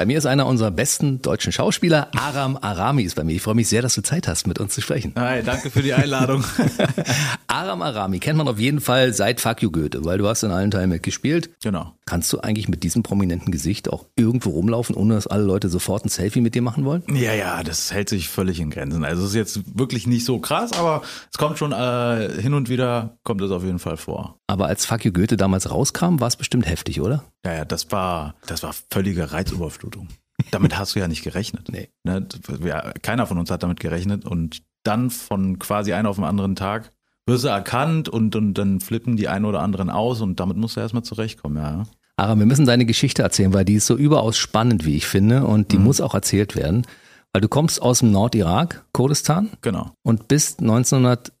Bei mir ist einer unserer besten deutschen Schauspieler, Aram Arami ist bei mir. Ich freue mich sehr, dass du Zeit hast, mit uns zu sprechen. Hi, danke für die Einladung. Aram Arami kennt man auf jeden Fall seit Fuck You Goethe, weil du hast in allen Teilen mitgespielt. Genau. Kannst du eigentlich mit diesem prominenten Gesicht auch irgendwo rumlaufen, ohne dass alle Leute sofort ein Selfie mit dir machen wollen? Ja, ja, das hält sich völlig in Grenzen. Also es ist jetzt wirklich nicht so krass, aber es kommt schon äh, hin und wieder, kommt es auf jeden Fall vor. Aber als Fuck You Goethe damals rauskam, war es bestimmt heftig, oder? Ja, ja, das war, das war völlige Reizüberflutung. Damit hast du ja nicht gerechnet. Nee. Ne? Ja, keiner von uns hat damit gerechnet und dann von quasi einem auf den anderen Tag wirst du erkannt und, und dann flippen die einen oder anderen aus und damit musst du erstmal zurechtkommen, ja. Aram, wir müssen deine Geschichte erzählen, weil die ist so überaus spannend, wie ich finde, und die Mhm. muss auch erzählt werden. Weil du kommst aus dem Nordirak, Kurdistan, Genau. und bist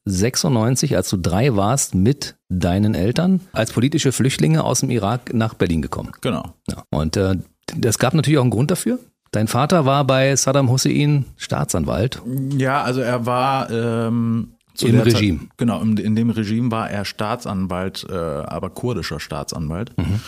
1996, als du drei warst, mit deinen Eltern als politische Flüchtlinge aus dem Irak nach Berlin gekommen. Genau. Ja. Und äh, es gab natürlich auch einen Grund dafür. Dein Vater war bei Saddam Hussein Staatsanwalt. Ja, also er war ähm, Im Regime. Zeit, genau, in, in dem Regime war er Staatsanwalt, äh, aber kurdischer Staatsanwalt. Mhm.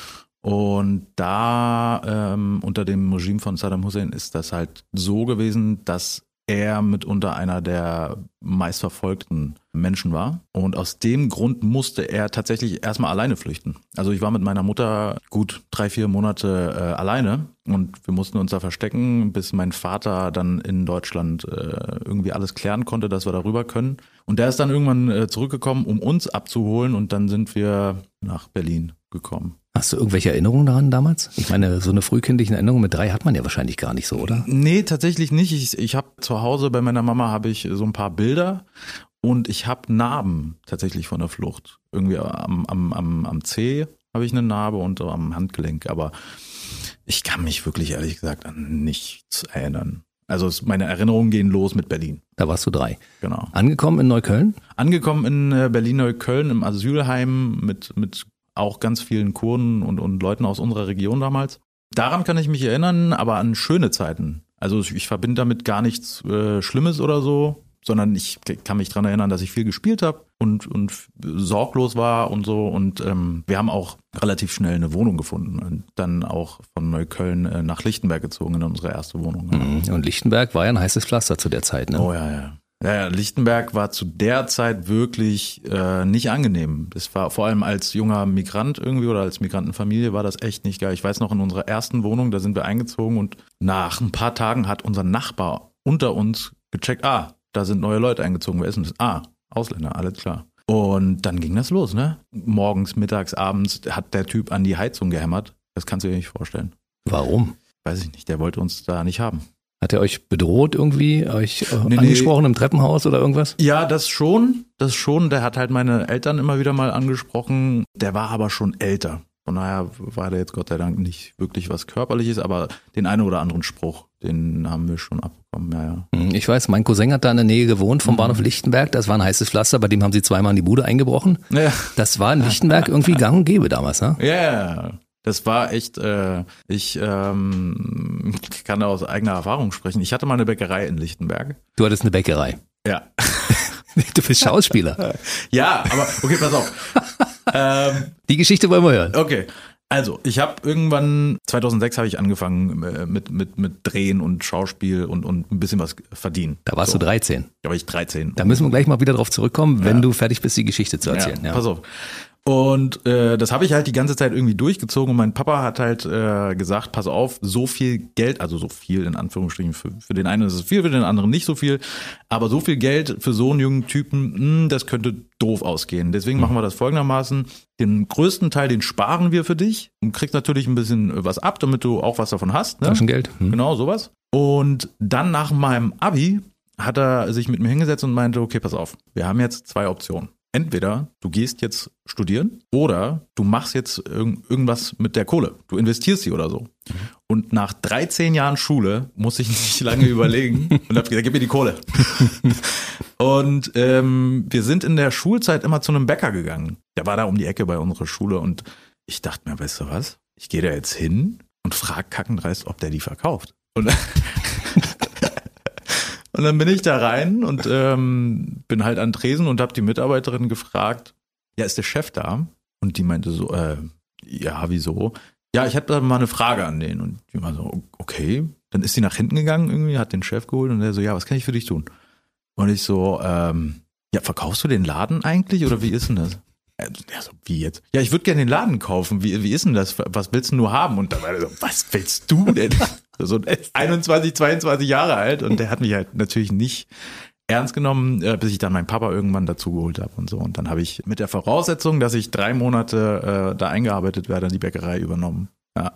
Und da ähm, unter dem Regime von Saddam Hussein ist das halt so gewesen, dass er mitunter einer der meistverfolgten Menschen war. Und aus dem Grund musste er tatsächlich erstmal alleine flüchten. Also ich war mit meiner Mutter gut drei, vier Monate äh, alleine und wir mussten uns da verstecken, bis mein Vater dann in Deutschland äh, irgendwie alles klären konnte, dass wir darüber können. Und der ist dann irgendwann äh, zurückgekommen, um uns abzuholen und dann sind wir nach Berlin gekommen. Hast du irgendwelche Erinnerungen daran damals? Ich meine, so eine frühkindliche Erinnerung mit drei hat man ja wahrscheinlich gar nicht so, oder? Nee, tatsächlich nicht. Ich, ich habe zu Hause bei meiner Mama habe ich so ein paar Bilder und ich habe Narben tatsächlich von der Flucht. Irgendwie am, am, am, am Zeh habe ich eine Narbe und am Handgelenk, aber ich kann mich wirklich ehrlich gesagt an nichts erinnern. Also meine Erinnerungen gehen los mit Berlin. Da warst du drei. Genau. Angekommen in Neukölln? Angekommen in äh, Berlin-Neukölln im Asylheim mit, mit auch ganz vielen Kurden und, und Leuten aus unserer Region damals. Daran kann ich mich erinnern, aber an schöne Zeiten. Also ich, ich verbinde damit gar nichts äh, Schlimmes oder so, sondern ich kann mich dran erinnern, dass ich viel gespielt habe und, und sorglos war und so. Und ähm, wir haben auch relativ schnell eine Wohnung gefunden und dann auch von Neukölln äh, nach Lichtenberg gezogen in unsere erste Wohnung. Und Lichtenberg war ja ein heißes Pflaster zu der Zeit, ne? Oh ja, ja. Ja, Lichtenberg war zu der Zeit wirklich äh, nicht angenehm. Es war vor allem als junger Migrant irgendwie oder als Migrantenfamilie war das echt nicht geil. Ich weiß noch, in unserer ersten Wohnung, da sind wir eingezogen und nach ein paar Tagen hat unser Nachbar unter uns gecheckt, ah, da sind neue Leute eingezogen, wer ist denn das? Ah, Ausländer, alles klar. Und dann ging das los, ne? Morgens, mittags, abends hat der Typ an die Heizung gehämmert. Das kannst du dir nicht vorstellen. Warum? Weiß ich nicht, der wollte uns da nicht haben. Hat er euch bedroht irgendwie, euch äh, Nee, nee. angesprochen im Treppenhaus oder irgendwas? Ja, das schon, das schon. Der hat halt meine Eltern immer wieder mal angesprochen. Der war aber schon älter. Von daher war der jetzt Gott sei Dank nicht wirklich was Körperliches, aber den einen oder anderen Spruch, den haben wir schon abbekommen, ja, ja. Hm, Ich weiß, mein Cousin hat da in der Nähe gewohnt Mhm. vom Bahnhof Lichtenberg. Das war ein heißes Pflaster, bei dem haben sie zweimal in die Bude eingebrochen. Ja, Das war in Lichtenberg irgendwie gang und gäbe damals, ne? ja. Das war echt, äh, ich ähm, kann da aus eigener Erfahrung sprechen. Ich hatte mal eine Bäckerei in Lichtenberg. Du hattest eine Bäckerei. Ja. Du bist Schauspieler. Ja, aber okay, pass auf. ähm, Die Geschichte wollen wir hören. Okay. Also, ich habe irgendwann 2006 habe ich angefangen äh, mit mit mit Drehen und Schauspiel und und ein bisschen was verdienen. Da warst so. du 13. Da war ich 13. Da müssen wir gleich mal wieder drauf zurückkommen, wenn du fertig bist, die Geschichte zu erzählen. ja, Ja, Pass auf. Und äh, das habe ich halt die ganze Zeit irgendwie durchgezogen und mein Papa hat halt äh, gesagt, pass auf, so viel Geld, also so viel in Anführungsstrichen, für, für den einen ist es viel, für den anderen nicht so viel, aber so viel Geld für so einen jungen Typen, mh, das könnte doof ausgehen. Deswegen machen wir das folgendermaßen, den größten Teil, den sparen wir für dich und kriegst natürlich ein bisschen was ab, damit du auch was davon hast. Ne? Taschengeld. Hm. Genau, sowas. Und dann nach meinem Abi hat er sich mit mir hingesetzt und meinte, okay, pass auf, wir haben jetzt zwei Optionen. Entweder du gehst jetzt studieren oder du machst jetzt irg irgendwas mit der Kohle. Du investierst sie oder so. Und nach 13 Jahren Schule muss ich nicht lange überlegen und hab gesagt, gib mir die Kohle. und ähm, wir sind in der Schulzeit immer zu einem Bäcker gegangen. Der war da um die Ecke bei unserer Schule und ich dachte mir, weißt du was? Ich gehe da jetzt hin und frag kackendreist, ob der die verkauft. Und Und dann bin ich da rein und ähm, bin halt an Tresen und habe die Mitarbeiterin gefragt, ja, ist der Chef da? Und die meinte so, äh, ja, wieso? Ja, ich hätte mal eine Frage an den. Und die war so, okay. Dann ist sie nach hinten gegangen irgendwie, hat den Chef geholt und der so, ja, was kann ich für dich tun? Und ich so, ähm, ja, verkaufst du den Laden eigentlich oder wie ist denn das? Ja, so, wie jetzt? Ja, ich würde gerne den Laden kaufen. Wie, wie ist denn das? Was willst du nur haben? Und da war er so, was willst du denn? so 21, 22 Jahre alt und der hat mich halt natürlich nicht ernst genommen, äh, bis ich dann meinen Papa irgendwann dazu geholt habe und so. Und dann habe ich mit der Voraussetzung, dass ich drei Monate äh, da eingearbeitet werde, die Bäckerei übernommen. Ja.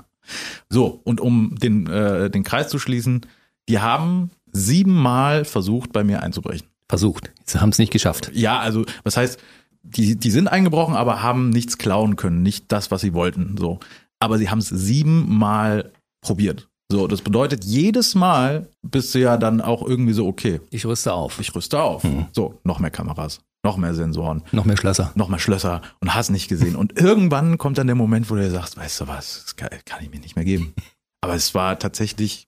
So, und um den, äh, den Kreis zu schließen, die haben siebenmal versucht, bei mir einzubrechen. Versucht. Sie haben es nicht geschafft. Ja, also was heißt, die, die sind eingebrochen, aber haben nichts klauen können, nicht das, was sie wollten. So. Aber sie haben es siebenmal probiert. So, das bedeutet, jedes Mal bist du ja dann auch irgendwie so, okay. Ich rüste auf. Ich rüste auf. Mhm. So, noch mehr Kameras, noch mehr Sensoren. Noch mehr Schlösser. Noch mehr Schlösser und hast nicht gesehen. Und irgendwann kommt dann der Moment, wo du sagst, weißt du was, das kann, kann ich mir nicht mehr geben. Aber es war tatsächlich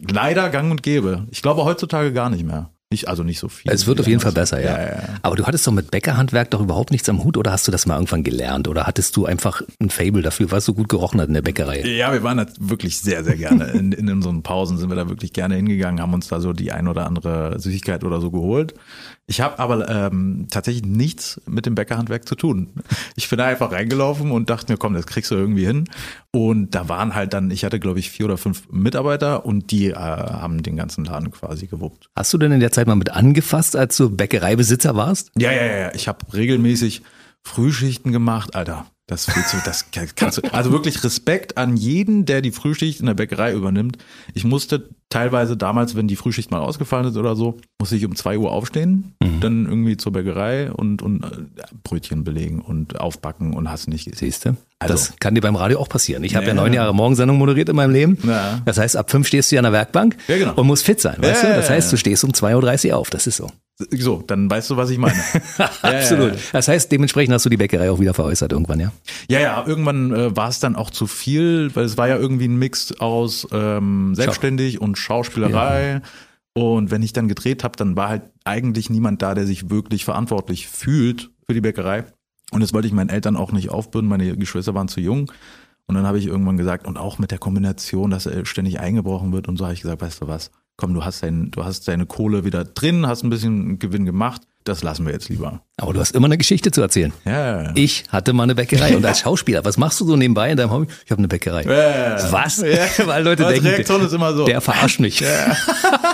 leider gang und gäbe. Ich glaube heutzutage gar nicht mehr. Nicht, also nicht so viel. Es wird auf jeden Fall besser, ja. Ja, ja. Aber du hattest doch mit Bäckerhandwerk doch überhaupt nichts am Hut oder hast du das mal irgendwann gelernt oder hattest du einfach ein Fable dafür, was so gut gerochen hat in der Bäckerei? Ja, wir waren da wirklich sehr, sehr gerne. In, in unseren Pausen sind wir da wirklich gerne hingegangen, haben uns da so die ein oder andere Süßigkeit oder so geholt. Ich habe aber ähm, tatsächlich nichts mit dem Bäckerhandwerk zu tun. Ich bin da einfach reingelaufen und dachte mir, komm, das kriegst du irgendwie hin. Und da waren halt dann, ich hatte glaube ich vier oder fünf Mitarbeiter und die äh, haben den ganzen Laden quasi gewuppt. Hast du denn in der Zeit mal mit angefasst, als du Bäckereibesitzer warst? Ja, ja, ja. Ich habe regelmäßig Frühschichten gemacht, Alter. Das du, das kannst du. Also wirklich Respekt an jeden, der die Frühschicht in der Bäckerei übernimmt. Ich musste teilweise damals, wenn die Frühschicht mal ausgefallen ist oder so, musste ich um zwei Uhr aufstehen, mhm. dann irgendwie zur Bäckerei und, und äh, Brötchen belegen und aufbacken und hast nicht. Siehst du? Also, das kann dir beim Radio auch passieren. Ich habe ja, ja neun Jahre Morgensendung moderiert in meinem Leben. Ja. Das heißt, ab fünf stehst du ja an der Werkbank ja, genau. und musst fit sein, weißt du? Das heißt, du stehst um 2.30 Uhr auf. Das ist so. So, dann weißt du, was ich meine. Absolut. Das heißt, dementsprechend hast du die Bäckerei auch wieder veräußert irgendwann, ja? Ja, ja, irgendwann äh, war es dann auch zu viel, weil es war ja irgendwie ein Mix aus ähm, selbstständig Schau. und Schauspielerei. Und wenn ich dann gedreht habe, dann war halt eigentlich niemand da, der sich wirklich verantwortlich fühlt für die Bäckerei. Und das wollte ich meinen Eltern auch nicht aufbürden, meine Geschwister waren zu jung. Und dann habe ich irgendwann gesagt, und auch mit der Kombination, dass er ständig eingebrochen wird und so, habe ich gesagt, weißt du was, komm, du hast, dein, du hast deine Kohle wieder drin, hast ein bisschen Gewinn gemacht, das lassen wir jetzt lieber. Aber du hast immer eine Geschichte zu erzählen. Ja. Ich hatte mal eine Bäckerei und als Schauspieler, was machst du so nebenbei in deinem Hobby? Ich habe eine Bäckerei. Ja. Was? Ja. Weil Leute denken, Reaktion ist immer so. der verarscht mich. Ja.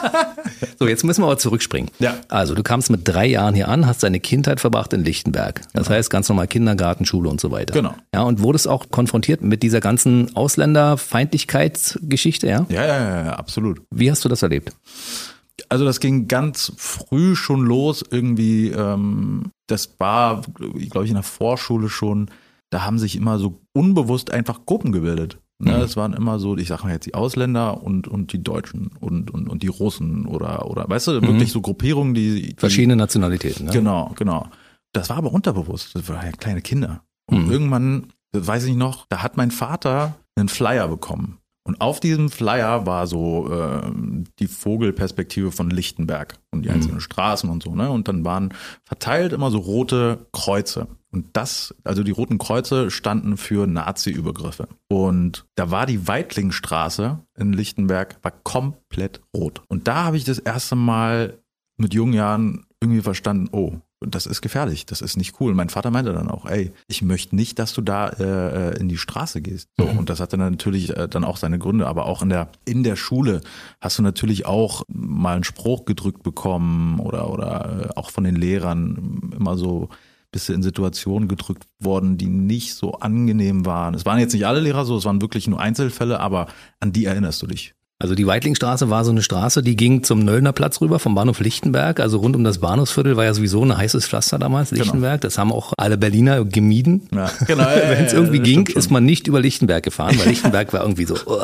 so, jetzt müssen wir aber zurückspringen. Ja. Also, du kamst mit drei Jahren hier an, hast deine Kindheit verbracht in Lichtenberg. Das genau. heißt ganz normal Kindergarten, Schule und so weiter. Genau. Ja, und wurdest auch konfrontiert mit dieser ganzen Ausländerfeindlichkeitsgeschichte, ja? Ja, ja, ja, absolut. Wie hast du das erlebt? Also das ging ganz früh schon los. Irgendwie, ähm, das war, glaube ich, in der Vorschule schon. Da haben sich immer so unbewusst einfach Gruppen gebildet. Ne, mhm. Es waren immer so, ich sag mal jetzt die Ausländer und, und die Deutschen und, und, und die Russen oder, oder weißt du, wirklich mhm. so Gruppierungen, die, die Verschiedene Nationalitäten. Ne? Genau, genau. Das war aber unterbewusst. Das waren ja kleine Kinder. Und mhm. irgendwann, weiß ich noch, da hat mein Vater einen Flyer bekommen. Und auf diesem Flyer war so äh, die Vogelperspektive von Lichtenberg und die mhm. einzelnen mhm. Straßen und so, ne? Und dann waren verteilt immer so rote Kreuze. Und das, also die roten Kreuze standen für Nazi-Übergriffe. Und da war die Weitlingstraße in Lichtenberg war komplett rot. Und da habe ich das erste Mal mit jungen Jahren irgendwie verstanden, oh, das ist gefährlich, das ist nicht cool. Mein Vater meinte dann auch, ey, ich möchte nicht, dass du da äh, in die Straße gehst. So, mhm. Und das hatte natürlich äh, dann auch seine Gründe, aber auch in der, in der Schule hast du natürlich auch mal einen Spruch gedrückt bekommen oder, oder äh, auch von den Lehrern immer so bist du in Situationen gedrückt worden, die nicht so angenehm waren. Es waren jetzt nicht alle Lehrer so, es waren wirklich nur Einzelfälle, aber an die erinnerst du dich. Also die Weitlingstraße war so eine Straße, die ging zum Nöllner Platz rüber, vom Bahnhof Lichtenberg. Also rund um das Bahnhofsviertel war ja sowieso ein heißes Pflaster damals, genau. Lichtenberg. Genau. Das haben auch alle Berliner gemieden. Ja, genau. Wenn es irgendwie ging, ist man nicht über Lichtenberg gefahren, weil Lichtenberg war irgendwie so. Oh.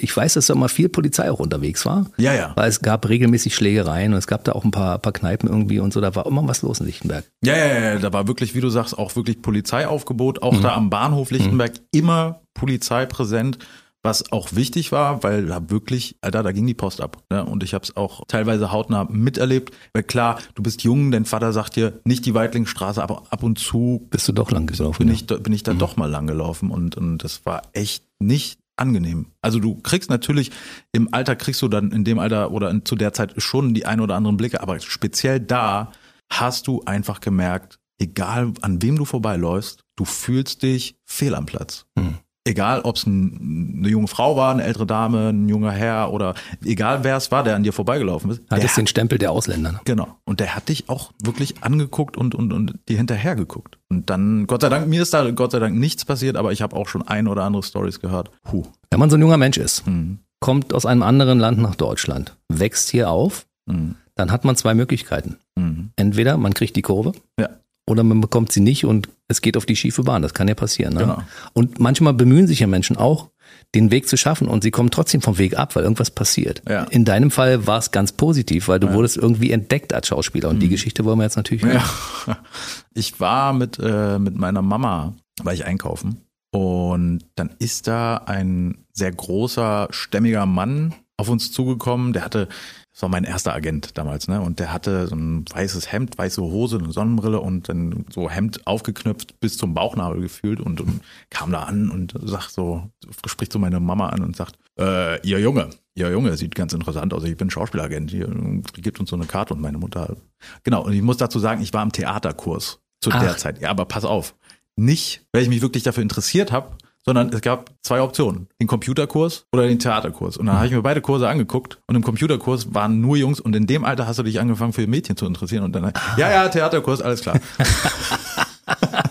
Ich weiß, dass da mal viel Polizei auch unterwegs war. Ja, ja. Weil es gab regelmäßig Schlägereien und es gab da auch ein paar, paar Kneipen irgendwie und so. Da war immer was los in Lichtenberg. Ja, ja, ja. Da war wirklich, wie du sagst, auch wirklich Polizeiaufgebot. Auch mhm. da am Bahnhof Lichtenberg mhm. immer Polizei präsent was auch wichtig war, weil da wirklich, Alter, da ging die Post ab. Ne? Und ich habe es auch teilweise hautnah miterlebt. Weil klar, du bist jung, dein Vater sagt dir, nicht die Weitlingstraße, aber ab und zu bist du doch lang gelaufen. Bin, ja. ich, bin ich da mhm. doch mal lang gelaufen und, und das war echt nicht angenehm. Also du kriegst natürlich im Alter kriegst du dann in dem Alter oder in, zu der Zeit schon die ein oder anderen Blicke, aber speziell da hast du einfach gemerkt, egal an wem du vorbeiläufst, du fühlst dich fehl am Platz. Mhm egal ob es ein, eine junge Frau war, eine ältere Dame, ein junger Herr oder egal wer es war, der an dir vorbeigelaufen ist. Hat es den Stempel der Ausländer. Ne? Genau. Und der hat dich auch wirklich angeguckt und, und, und dir hinterher geguckt. Und dann, Gott sei Dank, mir ist da Gott sei Dank nichts passiert, aber ich habe auch schon ein oder andere Stories gehört. Puh. Wenn man so ein junger Mensch ist, mhm. kommt aus einem anderen Land nach Deutschland, wächst hier auf, mhm. dann hat man zwei Möglichkeiten. Mhm. Entweder man kriegt die Kurve. Ja oder man bekommt sie nicht und es geht auf die schiefe Bahn. Das kann ja passieren. Ne? Genau. Und manchmal bemühen sich ja Menschen auch, den Weg zu schaffen und sie kommen trotzdem vom Weg ab, weil irgendwas passiert. Ja. In deinem Fall war es ganz positiv, weil du ja. wurdest irgendwie entdeckt als Schauspieler und mhm. die Geschichte wollen wir jetzt natürlich hören. Ja. Ich war mit, äh, mit meiner Mama, war ich einkaufen und dann ist da ein sehr großer, stämmiger Mann auf uns zugekommen, der hatte das war mein erster Agent damals, ne? Und der hatte so ein weißes Hemd, weiße Hose, eine Sonnenbrille und dann so Hemd aufgeknöpft bis zum Bauchnabel gefühlt und, und kam da an und sagt so, spricht so meine Mama an und sagt, äh, ihr Junge, ihr Junge, sieht ganz interessant aus. Ich bin Schauspielagent. Hier gibt uns so eine Karte und meine Mutter. Genau. Und ich muss dazu sagen, ich war im Theaterkurs zu Ach. der Zeit. Ja, aber pass auf. Nicht, weil ich mich wirklich dafür interessiert habe, sondern es gab zwei Optionen. Den Computerkurs oder den Theaterkurs. Und dann habe ich mir beide Kurse angeguckt und im Computerkurs waren nur Jungs und in dem Alter hast du dich angefangen für Mädchen zu interessieren und dann, ja, ja, Theaterkurs, alles klar.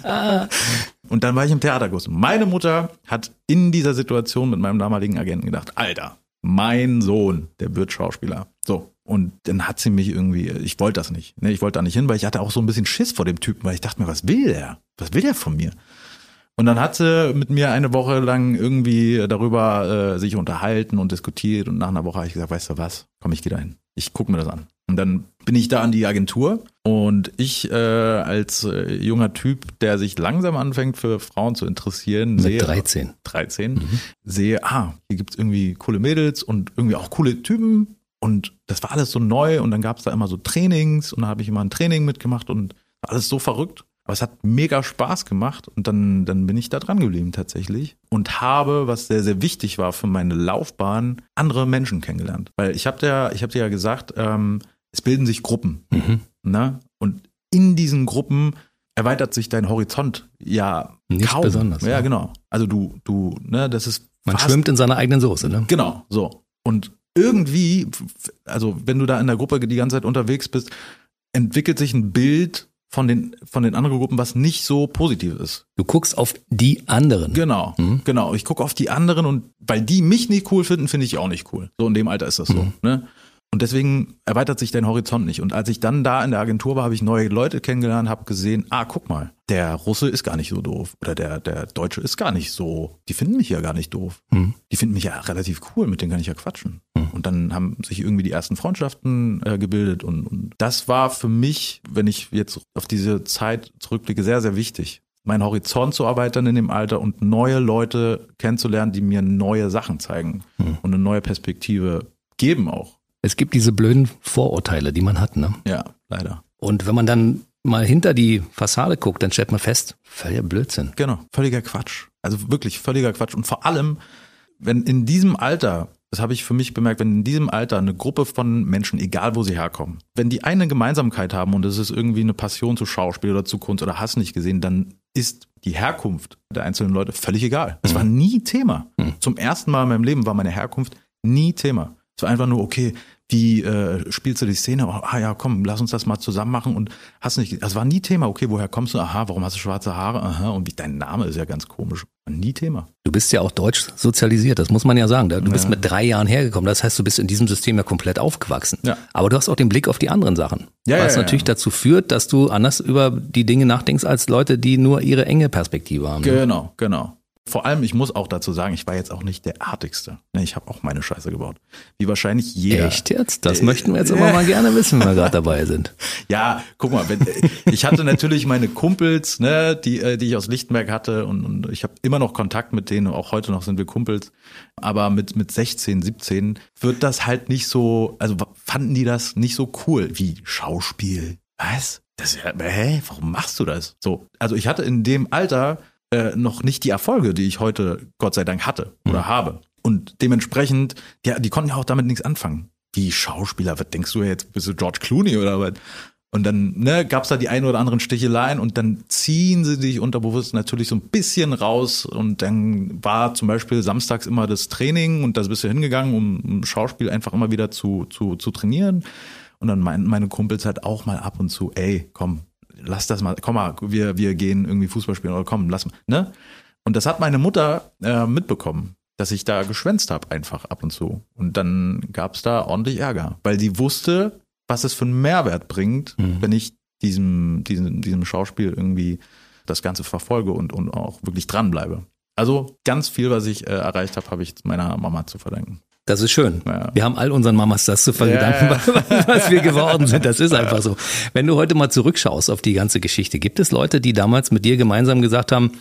und dann war ich im Theaterkurs. Meine Mutter hat in dieser Situation mit meinem damaligen Agenten gedacht, Alter, mein Sohn, der wird Schauspieler. So. Und dann hat sie mich irgendwie, ich wollte das nicht. Ne? Ich wollte da nicht hin, weil ich hatte auch so ein bisschen Schiss vor dem Typen, weil ich dachte mir, was will der? Was will der von mir? Und dann hat sie mit mir eine Woche lang irgendwie darüber äh, sich unterhalten und diskutiert. Und nach einer Woche habe ich gesagt, weißt du was, komm, ich gehe da hin. Ich gucke mir das an. Und dann bin ich da an die Agentur und ich äh, als äh, junger Typ, der sich langsam anfängt für Frauen zu interessieren, mit sehe 13. 13, mhm. sehe, ah, hier gibt's irgendwie coole Mädels und irgendwie auch coole Typen. Und das war alles so neu und dann gab's da immer so Trainings und da habe ich immer ein Training mitgemacht und war alles so verrückt. Aber es hat mega Spaß gemacht und dann, dann bin ich da dran geblieben tatsächlich und habe, was sehr, sehr wichtig war für meine Laufbahn, andere Menschen kennengelernt. Weil ich habe dir, ich habe dir ja gesagt, ähm, es bilden sich Gruppen. Mhm. Ne? Und in diesen Gruppen erweitert sich dein Horizont ja nicht kaum. besonders. Ja, ja, genau. Also du, du, ne, das ist. Man schwimmt in seiner eigenen Soße, ne? Genau, so. Und irgendwie, also wenn du da in der Gruppe die ganze Zeit unterwegs bist, entwickelt sich ein Bild von den, von den anderen Gruppen, was nicht so positiv ist. Du guckst auf die anderen. Genau, mhm. genau. Ich gucke auf die anderen und weil die mich nicht cool finden, finde ich auch nicht cool. So in dem Alter ist das so. Mhm. Ne? Und deswegen erweitert sich dein Horizont nicht. Und als ich dann da in der Agentur war, habe ich neue Leute kennengelernt, habe gesehen, ah, guck mal, der Russe ist gar nicht so doof. Oder der, der Deutsche ist gar nicht so. Die finden mich ja gar nicht doof. Mhm. Die finden mich ja relativ cool, mit denen kann ich ja quatschen. Mhm. Und dann haben sich irgendwie die ersten Freundschaften äh, gebildet. Und, und das war für mich, wenn ich jetzt auf diese Zeit zurückblicke, sehr, sehr wichtig meinen Horizont zu erweitern in dem Alter und neue Leute kennenzulernen, die mir neue Sachen zeigen mhm. und eine neue Perspektive geben auch. Es gibt diese blöden Vorurteile, die man hat, ne? Ja, leider. Und wenn man dann mal hinter die Fassade guckt, dann stellt man fest, völliger Blödsinn. Genau, völliger Quatsch. Also wirklich völliger Quatsch. Und vor allem, wenn in diesem Alter, das habe ich für mich bemerkt, wenn in diesem Alter eine Gruppe von Menschen, egal wo sie herkommen, wenn die eine Gemeinsamkeit haben und das ist irgendwie eine Passion zu Schauspiel oder zu Kunst oder hast nicht gesehen, dann ist die Herkunft der einzelnen Leute völlig egal. Das war nie Thema. Mhm. Zum ersten Mal in meinem Leben war meine Herkunft nie Thema. Es war einfach nur, okay, wie äh, spielst du die Szene? Oh, ah ja, komm, lass uns das mal zusammen machen und hast nicht, das war nie Thema. Okay, woher kommst du? Aha, warum hast du schwarze Haare? Aha, und wie dein Name ist ja ganz komisch. Nie Thema. Du bist ja auch deutsch sozialisiert, das muss man ja sagen. Du ja. bist mit drei Jahren hergekommen, das heißt, du bist in diesem System ja komplett aufgewachsen. Ja. Aber du hast auch den Blick auf die anderen Sachen. Ja, was ja, natürlich dazu führt, dass du anders über die Dinge nachdenkst als Leute, die nur ihre enge Perspektive haben. Genau, genau. Vor allem, ich muss auch dazu sagen, ich war jetzt auch nicht der Artigste. Ne, ich habe auch meine Scheiße gebaut. Wie wahrscheinlich jeder. Echt jetzt? Das äh, möchten wir jetzt aber mal gerne wissen, wenn wir gerade dabei sind. Ja, guck mal, wenn, ich hatte natürlich meine Kumpels, ne, die, äh, die ich aus Lichtenberg hatte und, und ich habe immer noch Kontakt mit denen, auch heute noch sind wir Kumpels. Aber mit, mit 16, 17 wird das halt nicht so, also fanden die das nicht so cool wie Schauspiel. Was? Das, hä, warum machst du das? So, also ich hatte in dem Alter äh, noch nicht die Erfolge, die ich heute Gott sei Dank hatte oder mhm. habe. Und dementsprechend, ja, die konnten ja auch damit nichts anfangen. Wie Schauspieler, was denkst du jetzt, bist du George Clooney oder was? Und dann ne, gab es da die ein oder anderen Sticheleien und dann ziehen sie dich unterbewusst natürlich so ein bisschen raus. Und dann war zum Beispiel samstags immer das Training und da bist du hingegangen, um, um Schauspiel einfach immer wieder zu, zu, zu trainieren. Und dann meinten meine Kumpels halt auch mal ab und zu, ey, komm, lass das mal, komm mal, wir, wir gehen irgendwie Fußball spielen oder komm, lass mal, ne? Und das hat meine Mutter äh, mitbekommen, dass ich da geschwänzt habe einfach ab und zu. Und dann gab's da ordentlich Ärger, weil die wusste, was es für einen Mehrwert bringt, mhm. wenn ich diesem, diesem, diesem Schauspiel irgendwie das Ganze verfolge und, und auch wirklich dranbleibe. Also ganz viel, was ich äh, erreicht habe, habe ich meiner Mama zu verdanken. Das ist schön. Ja. Wir haben all unseren Mamas das zu verdanken, ja. was wir geworden sind. Das ist einfach so. Wenn du heute mal zurückschaust auf die ganze Geschichte, gibt es Leute, die damals mit dir gemeinsam gesagt haben,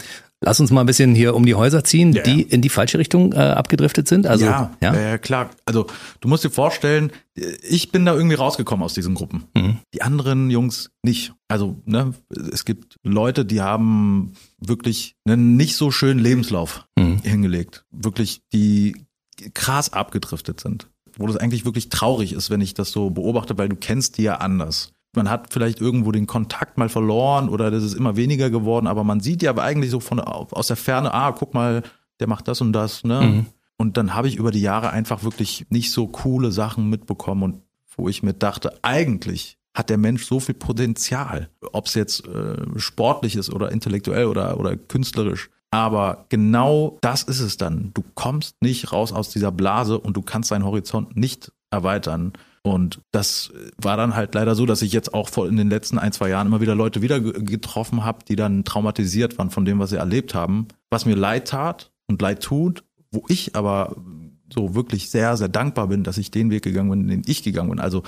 lass uns mal ein bisschen hier um die Häuser ziehen, ja. die in die falsche Richtung äh, abgedriftet sind? Also, ja, ja? klar. Also du musst dir vorstellen, ich bin da irgendwie rausgekommen aus diesen Gruppen. Mhm. Die anderen Jungs nicht. Also ne, es gibt Leute, die haben wirklich einen nicht so schönen Lebenslauf mhm. hingelegt. Wirklich, die krass abgedriftet sind. Wo das eigentlich wirklich traurig ist, wenn ich das so beobachte, weil du kennst die ja anders. Man hat vielleicht irgendwo den Kontakt mal verloren oder das ist immer weniger geworden, aber man sieht ja eigentlich so von aus der Ferne, ah, guck mal, der macht das und das, ne? Mhm. Und dann habe ich über die Jahre einfach wirklich nicht so coole Sachen mitbekommen und wo ich mir dachte, eigentlich hat der Mensch so viel Potenzial, ob es jetzt äh, sportlich ist oder intellektuell oder, oder künstlerisch. Aber genau das ist es dann. Du kommst nicht raus aus dieser Blase und du kannst deinen Horizont nicht erweitern. Und das war dann halt leider so, dass ich jetzt auch in den letzten ein, zwei Jahren immer wieder Leute wieder getroffen habe, die dann traumatisiert waren von dem, was sie erlebt haben, was mir leid tat und leid tut, wo ich aber so wirklich sehr, sehr dankbar bin, dass ich den Weg gegangen bin, den ich gegangen bin. Also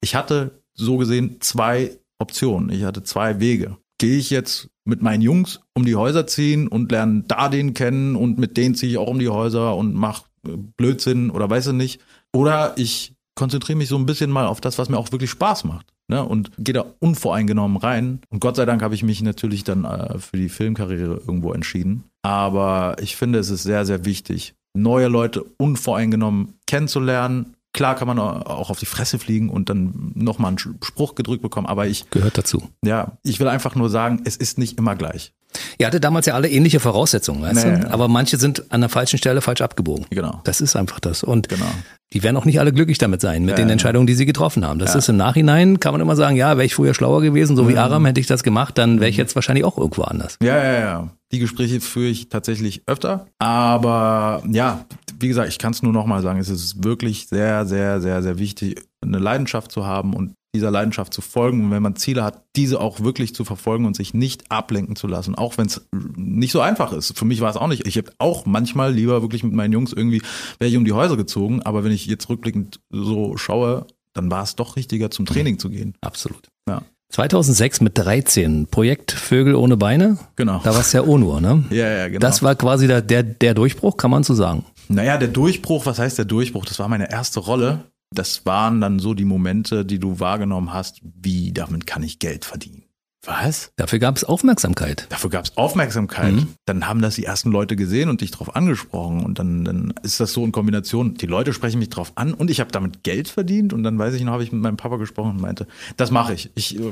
ich hatte so gesehen zwei Optionen. Ich hatte zwei Wege. Gehe ich jetzt mit meinen Jungs um die Häuser ziehen und lerne da den kennen und mit denen ziehe ich auch um die Häuser und mache äh, Blödsinn oder weiß ich nicht. Oder ich konzentriere mich so ein bisschen mal auf das, was mir auch wirklich Spaß macht. Ne? Und gehe da unvoreingenommen rein. Und Gott sei Dank habe ich mich natürlich dann äh, für die Filmkarriere irgendwo entschieden. Aber ich finde, es ist sehr, sehr wichtig, neue Leute unvoreingenommen kennenzulernen, Klar kann man auch auf die Fresse fliegen und dann nochmal einen Spruch gedrückt bekommen, aber ich. Gehört dazu. Ja, ich will einfach nur sagen, es ist nicht immer gleich. Ihr hattet damals ja alle ähnliche Voraussetzungen, weißt nee, du? aber manche sind an der falschen Stelle falsch abgebogen. Genau. Das ist einfach das. Und genau. die werden auch nicht alle glücklich damit sein, mit ja, den Entscheidungen, die sie getroffen haben. Das ja. ist im Nachhinein, kann man immer sagen, ja, wäre ich früher schlauer gewesen, so wie mhm. Aram hätte ich das gemacht, dann wäre ich mhm. jetzt wahrscheinlich auch irgendwo anders. Ja, ja, ja. Die Gespräche führe ich tatsächlich öfter. Aber ja, wie gesagt, ich kann es nur nochmal sagen, es ist wirklich sehr, sehr, sehr, sehr wichtig, eine Leidenschaft zu haben und dieser Leidenschaft zu folgen und wenn man Ziele hat, diese auch wirklich zu verfolgen und sich nicht ablenken zu lassen, auch wenn es nicht so einfach ist. Für mich war es auch nicht. Ich habe auch manchmal lieber wirklich mit meinen Jungs irgendwie wäre ich um die Häuser gezogen, aber wenn ich jetzt rückblickend so schaue, dann war es doch richtiger zum Training zu gehen. Absolut. Ja. 2006 mit 13, Projekt Vögel ohne Beine. Genau. Da war es ja Onur, ne? Ja, ja, genau. Das war quasi der, der, der Durchbruch, kann man so sagen. Naja, der Durchbruch, was heißt der Durchbruch? Das war meine erste Rolle das waren dann so die Momente, die du wahrgenommen hast, wie damit kann ich Geld verdienen. Was? Dafür gab es Aufmerksamkeit. Dafür gab es Aufmerksamkeit. Mhm. Dann haben das die ersten Leute gesehen und dich drauf angesprochen. Und dann, dann ist das so in Kombination, die Leute sprechen mich drauf an und ich habe damit Geld verdient. Und dann weiß ich noch, habe ich mit meinem Papa gesprochen und meinte, das mache ich. ich.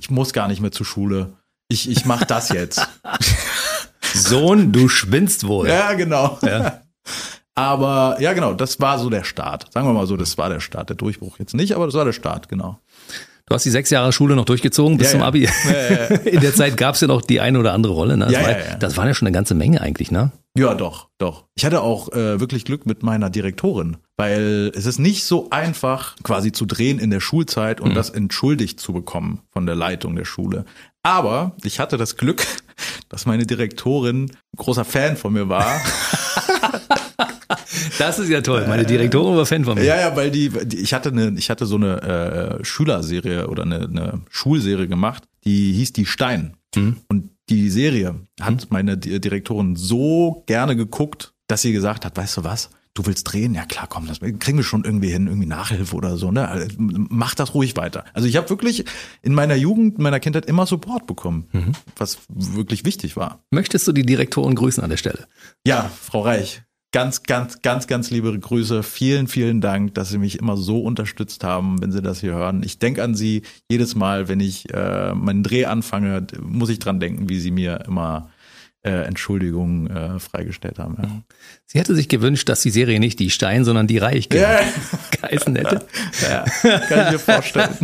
Ich muss gar nicht mehr zur Schule. Ich, ich mache das jetzt. Sohn, du schwindst wohl. Ja, genau. Ja. Aber ja, genau, das war so der Start. Sagen wir mal so, das war der Start. Der Durchbruch jetzt nicht, aber das war der Start, genau. Du hast die sechs Jahre Schule noch durchgezogen bis ja, zum Abi. Ja. Ja, In der Zeit gab es ja noch die eine oder andere Rolle. Ne? Das, war, das waren ja schon eine ganze Menge eigentlich, ne? Ja, doch, doch. Ich hatte auch äh, wirklich Glück mit meiner Direktorin, weil es ist nicht so einfach, quasi zu drehen in der Schulzeit und mhm. das entschuldigt zu bekommen von der Leitung der Schule. Aber ich hatte das Glück, dass meine Direktorin großer Fan von mir war. Das ist ja toll. Meine Direktorin war Fan von mir. Ja, ja, weil die, die ich hatte eine, ich hatte so eine äh, Schülerserie oder eine, eine Schulserie gemacht, die hieß Die Stein. Mhm. Und die Serie hat meine Direktorin so gerne geguckt, dass sie gesagt hat, weißt du was? Du willst drehen? Ja klar, komm, das kriegen wir schon irgendwie hin, irgendwie Nachhilfe oder so, ne? Also, mach das ruhig weiter. Also ich habe wirklich in meiner Jugend, in meiner Kindheit immer Support bekommen, mhm. was wirklich wichtig war. Möchtest du die Direktoren grüßen an der Stelle? Ja, Frau Reich, ganz, ganz, ganz, ganz liebe Grüße. Vielen, vielen Dank, dass Sie mich immer so unterstützt haben, wenn Sie das hier hören. Ich denke an Sie jedes Mal, wenn ich äh, meinen Dreh anfange, muss ich dran denken, wie Sie mir immer äh, Entschuldigungen äh, freigestellt haben. Ja. Sie hätte sich gewünscht, dass die Serie nicht die Stein, sondern die Reich ja. geheißen hätte. Ja, kann ich mir vorstellen.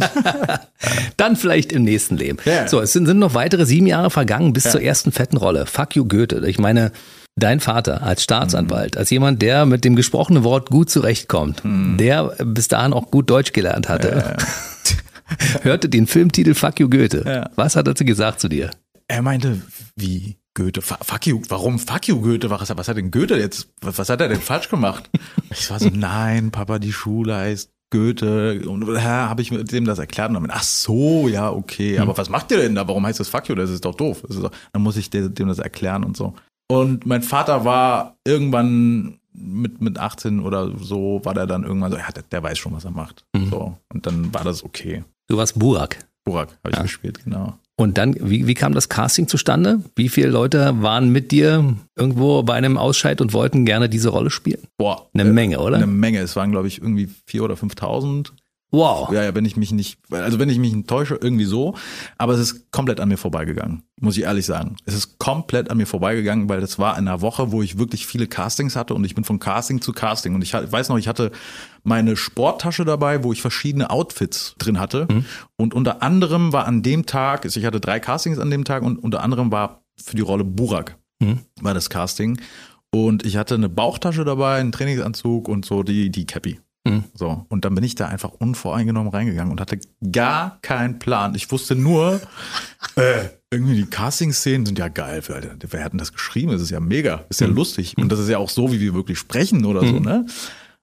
Dann vielleicht im nächsten Leben. Ja. So, es sind, sind noch weitere sieben Jahre vergangen bis zur ersten fetten Rolle. Fuck you Goethe. Ich meine, Dein Vater als Staatsanwalt, mhm. als jemand, der mit dem gesprochenen Wort gut zurechtkommt, mhm. der bis dahin auch gut Deutsch gelernt hatte, ja. hörte den Filmtitel Fuck you Goethe. Ja. Was hat er gesagt zu dir? Er meinte, wie Goethe, fuck you, warum fuck you Goethe? Was, was hat denn Goethe jetzt, was, hat er denn falsch gemacht? Ich war so, nein, Papa, die Schule heißt Goethe und ja, habe ich dem das erklärt und dann, ach so, ja, okay, aber hm. was macht ihr denn da? Warum heißt das fuck you? Das ist doch doof. Ist doch, dann muss ich dem das erklären und so. Und mein Vater war irgendwann mit, mit 18 oder so, war der dann irgendwann so, ja, der, der weiß schon, was er macht. Mhm. So. Und dann war das okay. Du warst Burak. Burak habe ich ja. gespielt, genau. Und dann, wie, wie kam das Casting zustande? Wie viele Leute waren mit dir irgendwo bei einem Ausscheid und wollten gerne diese Rolle spielen? Boah. Eine äh, Menge, oder? Eine Menge. Es waren, glaube ich, irgendwie vier oder 5.000. Wow. Ja, ja, wenn ich mich nicht, also wenn ich mich enttäusche, irgendwie so. Aber es ist komplett an mir vorbeigegangen, muss ich ehrlich sagen. Es ist komplett an mir vorbeigegangen, weil das war in einer Woche, wo ich wirklich viele Castings hatte und ich bin von Casting zu Casting. Und ich weiß noch, ich hatte meine Sporttasche dabei, wo ich verschiedene Outfits drin hatte. Mhm. Und unter anderem war an dem Tag, also ich hatte drei Castings an dem Tag und unter anderem war für die Rolle Burak, mhm. war das Casting. Und ich hatte eine Bauchtasche dabei, einen Trainingsanzug und so die, die Cappy. Mhm. So, und dann bin ich da einfach unvoreingenommen reingegangen und hatte gar keinen Plan. Ich wusste nur, äh, irgendwie die Casting-Szenen sind ja geil. Wer hat denn das geschrieben? Das ist ja mega, ist ja mhm. lustig. Und das ist ja auch so, wie wir wirklich sprechen oder so, ne?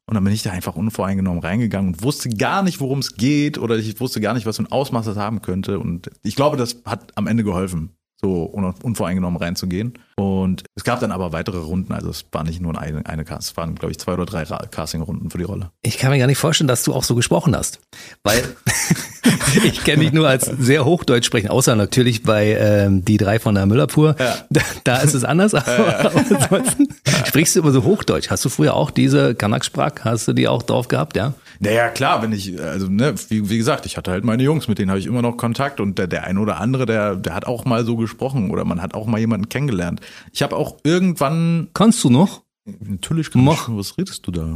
Und dann bin ich da einfach unvoreingenommen reingegangen und wusste gar nicht, worum es geht oder ich wusste gar nicht, was für ein Ausmaß das haben könnte. Und ich glaube, das hat am Ende geholfen so unvoreingenommen reinzugehen. Und es gab dann aber weitere Runden, also es war nicht nur eine, eine Cast, es waren, glaube ich, zwei oder drei Casting-Runden für die Rolle. Ich kann mir gar nicht vorstellen, dass du auch so gesprochen hast. Weil ich kenne dich nur als sehr Hochdeutsch sprechen, außer natürlich bei ähm, die drei von der Müllerpur. Ja. Da, da, ist es anders, aber ja, ja. ansonsten sprichst du immer so Hochdeutsch. Hast du früher auch diese Kanak-Sprach, hast du die auch drauf gehabt, ja? Naja, klar, wenn ich, also ne, wie, wie gesagt, ich hatte halt meine Jungs, mit denen habe ich immer noch Kontakt und der, der ein oder andere, der, der hat auch mal so gesprochen oder man hat auch mal jemanden kennengelernt. Ich habe auch irgendwann. Kannst du noch? Natürlich kann Mach. ich. Was redest du da?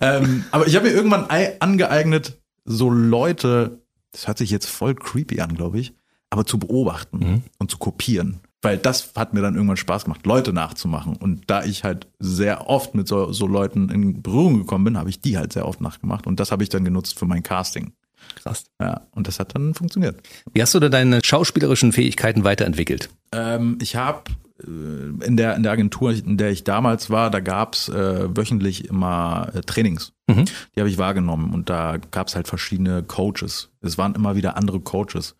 ähm, aber ich habe mir irgendwann angeeignet, so Leute, das hört sich jetzt voll creepy an, glaube ich, aber zu beobachten mhm. und zu kopieren weil das hat mir dann irgendwann Spaß gemacht, Leute nachzumachen. Und da ich halt sehr oft mit so, so Leuten in Berührung gekommen bin, habe ich die halt sehr oft nachgemacht. Und das habe ich dann genutzt für mein Casting. Krass. Ja, und das hat dann funktioniert. Wie hast du da deine schauspielerischen Fähigkeiten weiterentwickelt? Ähm, ich habe in der, in der Agentur, in der ich damals war, da gab's äh, wöchentlich immer äh, Trainings. Mhm. Die habe ich wahrgenommen und da gab's halt verschiedene Coaches. Es waren immer wieder andere Coaches,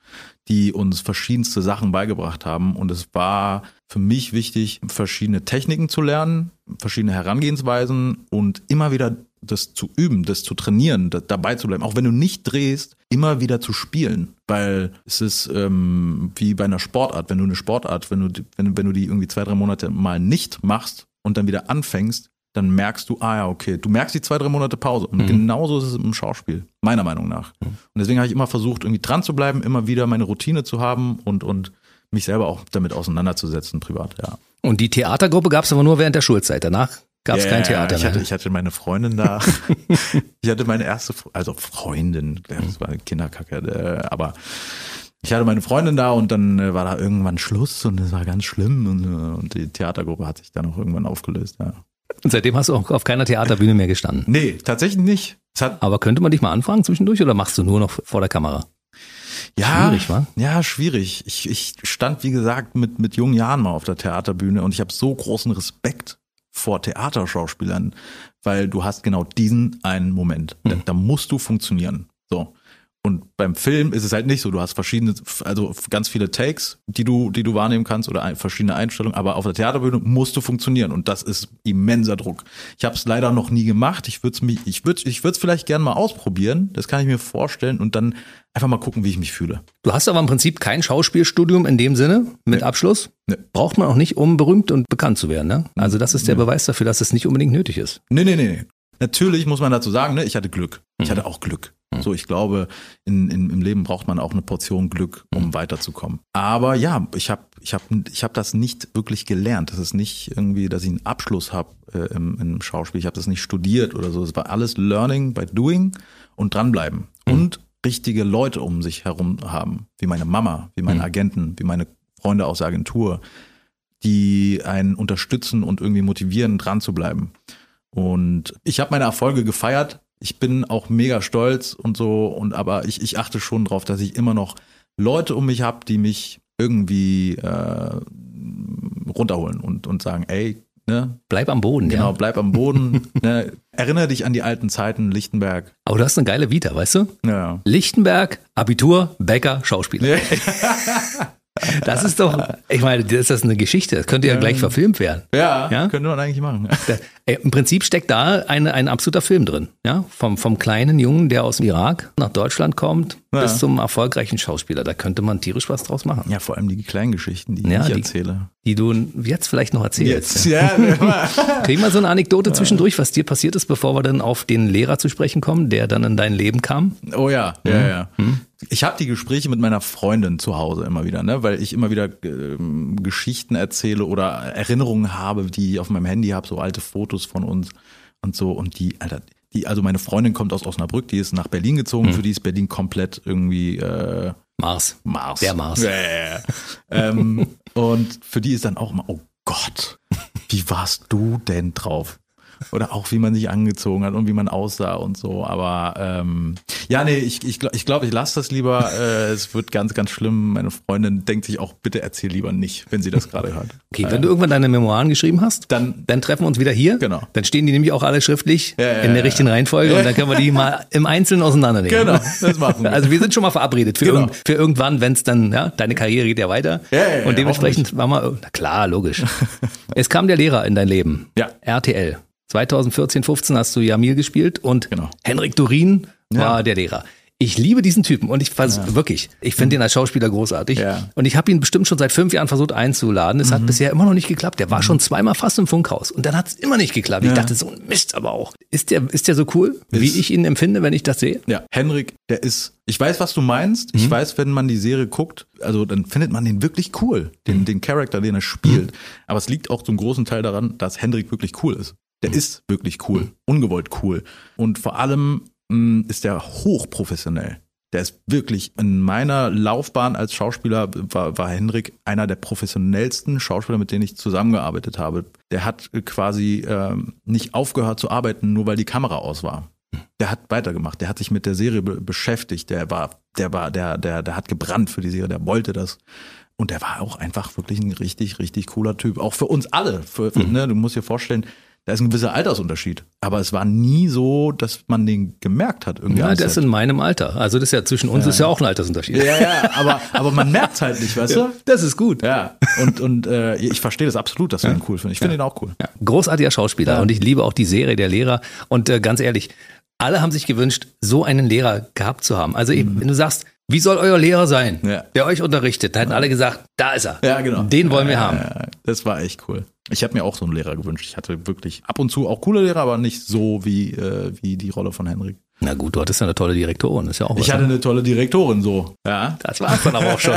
die uns verschiedenste Sachen beigebracht haben und es war für mich wichtig, verschiedene Techniken zu lernen, verschiedene Herangehensweisen und immer wieder das zu üben, das zu trainieren, das, dabei zu bleiben, auch wenn du nicht drehst, immer wieder zu spielen, weil es ist ähm, wie bei einer Sportart, wenn du eine Sportart, wenn du wenn, wenn du die irgendwie zwei drei Monate mal nicht machst und dann wieder anfängst, dann merkst du, ah ja, okay, du merkst die zwei, drei Monate Pause. Und mhm. genauso ist es im Schauspiel, meiner Meinung nach. Mhm. Und deswegen habe ich immer versucht, irgendwie dran zu bleiben, immer wieder meine Routine zu haben und, und mich selber auch damit auseinanderzusetzen, privat, ja. Und die Theatergruppe gab es aber nur während der Schulzeit. Danach Gab es yeah, kein Theater ich hatte, ich hatte meine Freundin da. ich hatte meine erste, also Freundin, das war Kinderkacke, äh, aber ich hatte meine Freundin da und dann äh, war da irgendwann Schluss und es war ganz schlimm und, äh, und die Theatergruppe hat sich dann auch irgendwann aufgelöst, ja. Und seitdem hast du auch auf keiner Theaterbühne mehr gestanden? Nee, tatsächlich nicht. Aber könnte man dich mal anfragen zwischendurch oder machst du nur noch vor der Kamera? Ja, schwierig, wa? Ja, schwierig. Ich, ich stand, wie gesagt, mit, mit jungen Jahren mal auf der Theaterbühne und ich habe so großen Respekt vor Theaterschauspielern, weil du hast genau diesen einen Moment. Mhm. Da, da musst du funktionieren. So. Und beim Film ist es halt nicht so. Du hast verschiedene, also ganz viele Takes, die du, die du wahrnehmen kannst oder verschiedene Einstellungen. Aber auf der Theaterbühne musst du funktionieren und das ist immenser Druck. Ich habe es leider noch nie gemacht. Ich würde es mich, ich würde, ich würde es vielleicht gerne mal ausprobieren. Das kann ich mir vorstellen und dann einfach mal gucken, wie ich mich fühle. Du hast aber im Prinzip kein Schauspielstudium in dem Sinne mit nee. Abschluss. Nee. Braucht man auch nicht, um berühmt und bekannt zu werden. Ne? Also das ist der nee. Beweis dafür, dass es nicht unbedingt nötig ist. Nee, nee, nee. Natürlich muss man dazu sagen, ne, ich hatte Glück. Ich mhm. hatte auch Glück. Mhm. So, ich glaube, in, in, im Leben braucht man auch eine Portion Glück, um mhm. weiterzukommen. Aber ja, ich habe ich hab, ich hab das nicht wirklich gelernt. Das ist nicht irgendwie, dass ich einen Abschluss habe äh, im, im Schauspiel. Ich habe das nicht studiert oder so. Es war alles Learning by Doing und dranbleiben. Mhm. Und richtige Leute um sich herum haben, wie meine Mama, wie meine mhm. Agenten, wie meine Freunde aus der Agentur, die einen unterstützen und irgendwie motivieren, dran zu bleiben. Und ich habe meine Erfolge gefeiert. Ich bin auch mega stolz und so. Und aber ich, ich achte schon drauf, dass ich immer noch Leute um mich habe, die mich irgendwie äh, runterholen und, und sagen, ey, ne? Bleib am Boden, Genau, ja. bleib am Boden. ne? Erinnere dich an die alten Zeiten, Lichtenberg. Aber du hast eine geile Vita, weißt du? Ja. Lichtenberg, Abitur, Bäcker, Schauspieler. Das ist doch, ich meine, das ist eine Geschichte. Das könnte ja gleich verfilmt werden. Ja, ja? könnte man eigentlich machen. Da, ey, Im Prinzip steckt da eine, ein absoluter Film drin. Ja? Vom, vom kleinen Jungen, der aus dem Irak nach Deutschland kommt, ja. bis zum erfolgreichen Schauspieler. Da könnte man tierisch was draus machen. Ja, vor allem die kleinen Geschichten, die ja, ich die, erzähle. Die du jetzt vielleicht noch erzählst. Jetzt, ja. Kriegen wir so eine Anekdote zwischendurch, was dir passiert ist, bevor wir dann auf den Lehrer zu sprechen kommen, der dann in dein Leben kam? Oh ja, ja, mhm. ja. Mhm. Ich habe die Gespräche mit meiner Freundin zu Hause immer wieder, ne, weil ich immer wieder äh, Geschichten erzähle oder Erinnerungen habe, die ich auf meinem Handy habe, so alte Fotos von uns und so. Und die, Alter, die, also meine Freundin kommt aus Osnabrück, die ist nach Berlin gezogen, mhm. für die ist Berlin komplett irgendwie äh, Mars. Mars. Der Mars. Ja. ähm, und für die ist dann auch immer, oh Gott, wie warst du denn drauf? Oder auch wie man sich angezogen hat und wie man aussah und so. Aber ähm, ja, nee, ich, ich glaube, ich, glaub, ich lasse das lieber. Äh, es wird ganz, ganz schlimm. Meine Freundin denkt sich auch, bitte erzähl lieber nicht, wenn sie das gerade hört. Okay, wenn du irgendwann deine Memoiren geschrieben hast, dann, dann treffen wir uns wieder hier. Genau. Dann stehen die nämlich auch alle schriftlich ja, ja, in der richtigen Reihenfolge und dann können wir die mal im Einzelnen auseinandernehmen. Genau, das machen wir. Also wir sind schon mal verabredet für, genau. irgend, für irgendwann, wenn es dann, ja, deine Karriere geht ja weiter. Ja, ja, und dementsprechend machen wir, na klar, logisch. es kam der Lehrer in dein Leben. Ja. RTL. 2014, 15 hast du Jamil gespielt und genau. Henrik Dorin war ja. der Lehrer. Ich liebe diesen Typen und ich ja. wirklich, ich finde ihn als Schauspieler großartig. Ja. Und ich habe ihn bestimmt schon seit fünf Jahren versucht einzuladen. Es mhm. hat bisher immer noch nicht geklappt. Der war mhm. schon zweimal fast im Funkhaus und dann hat es immer nicht geklappt. Ich dachte, so ein Mist aber auch. Ist der, ist der so cool, ist, wie ich ihn empfinde, wenn ich das sehe? Ja, Henrik, der ist, ich weiß, was du meinst. Mhm. Ich weiß, wenn man die Serie guckt, also dann findet man den wirklich cool, den, mhm. den Charakter, den er spielt. Mhm. Aber es liegt auch zum großen Teil daran, dass Henrik wirklich cool ist. Der mhm. ist wirklich cool, ungewollt cool. Und vor allem mh, mm, ist der hochprofessionell. Der ist wirklich in meiner Laufbahn als Schauspieler war, war Henrik einer der professionellsten Schauspieler, mit denen ich zusammengearbeitet habe. Der hat quasi ähm, nicht aufgehört zu arbeiten, nur weil die Kamera aus war. Der hat weitergemacht, der hat sich mit der Serie be beschäftigt, der war, der war, der, der, der hat gebrannt für die Serie, der wollte das. Und der war auch einfach wirklich ein richtig, richtig cooler Typ. Auch für uns alle. Für, für, mhm. ne, du musst dir vorstellen, da ist ein gewisser Altersunterschied. Aber es war nie so, dass man den gemerkt hat. Irgendwie ja, der ist in meinem Alter. Also das ist ja zwischen uns ja. ist ja auch ein Altersunterschied. Ja, ja, aber, aber man merkt es halt nicht, weißt ja, du? Das ist gut. Ja. Und, und äh, ich verstehe das absolut, dass du ja. ihn cool findest. Ich finde ihn auch cool. Ja. Großartiger Schauspieler und ich liebe auch die Serie der Lehrer. Und äh, ganz ehrlich, alle haben sich gewünscht, so einen Lehrer gehabt zu haben. Also mhm. wenn du sagst, wie soll euer Lehrer sein, ja. der euch unterrichtet? Da hätten alle gesagt, da ist er. Ja, genau. Den wollen wir haben. das war echt cool. Ich habe mir auch so einen Lehrer gewünscht. Ich hatte wirklich ab und zu auch coole Lehrer, aber nicht so wie, äh, wie die Rolle von Henrik. Na gut, du hattest ja eine tolle Direktorin, ist ja auch Ich hatte eine tolle Direktorin, so. Ja. Das war es dann aber auch schon.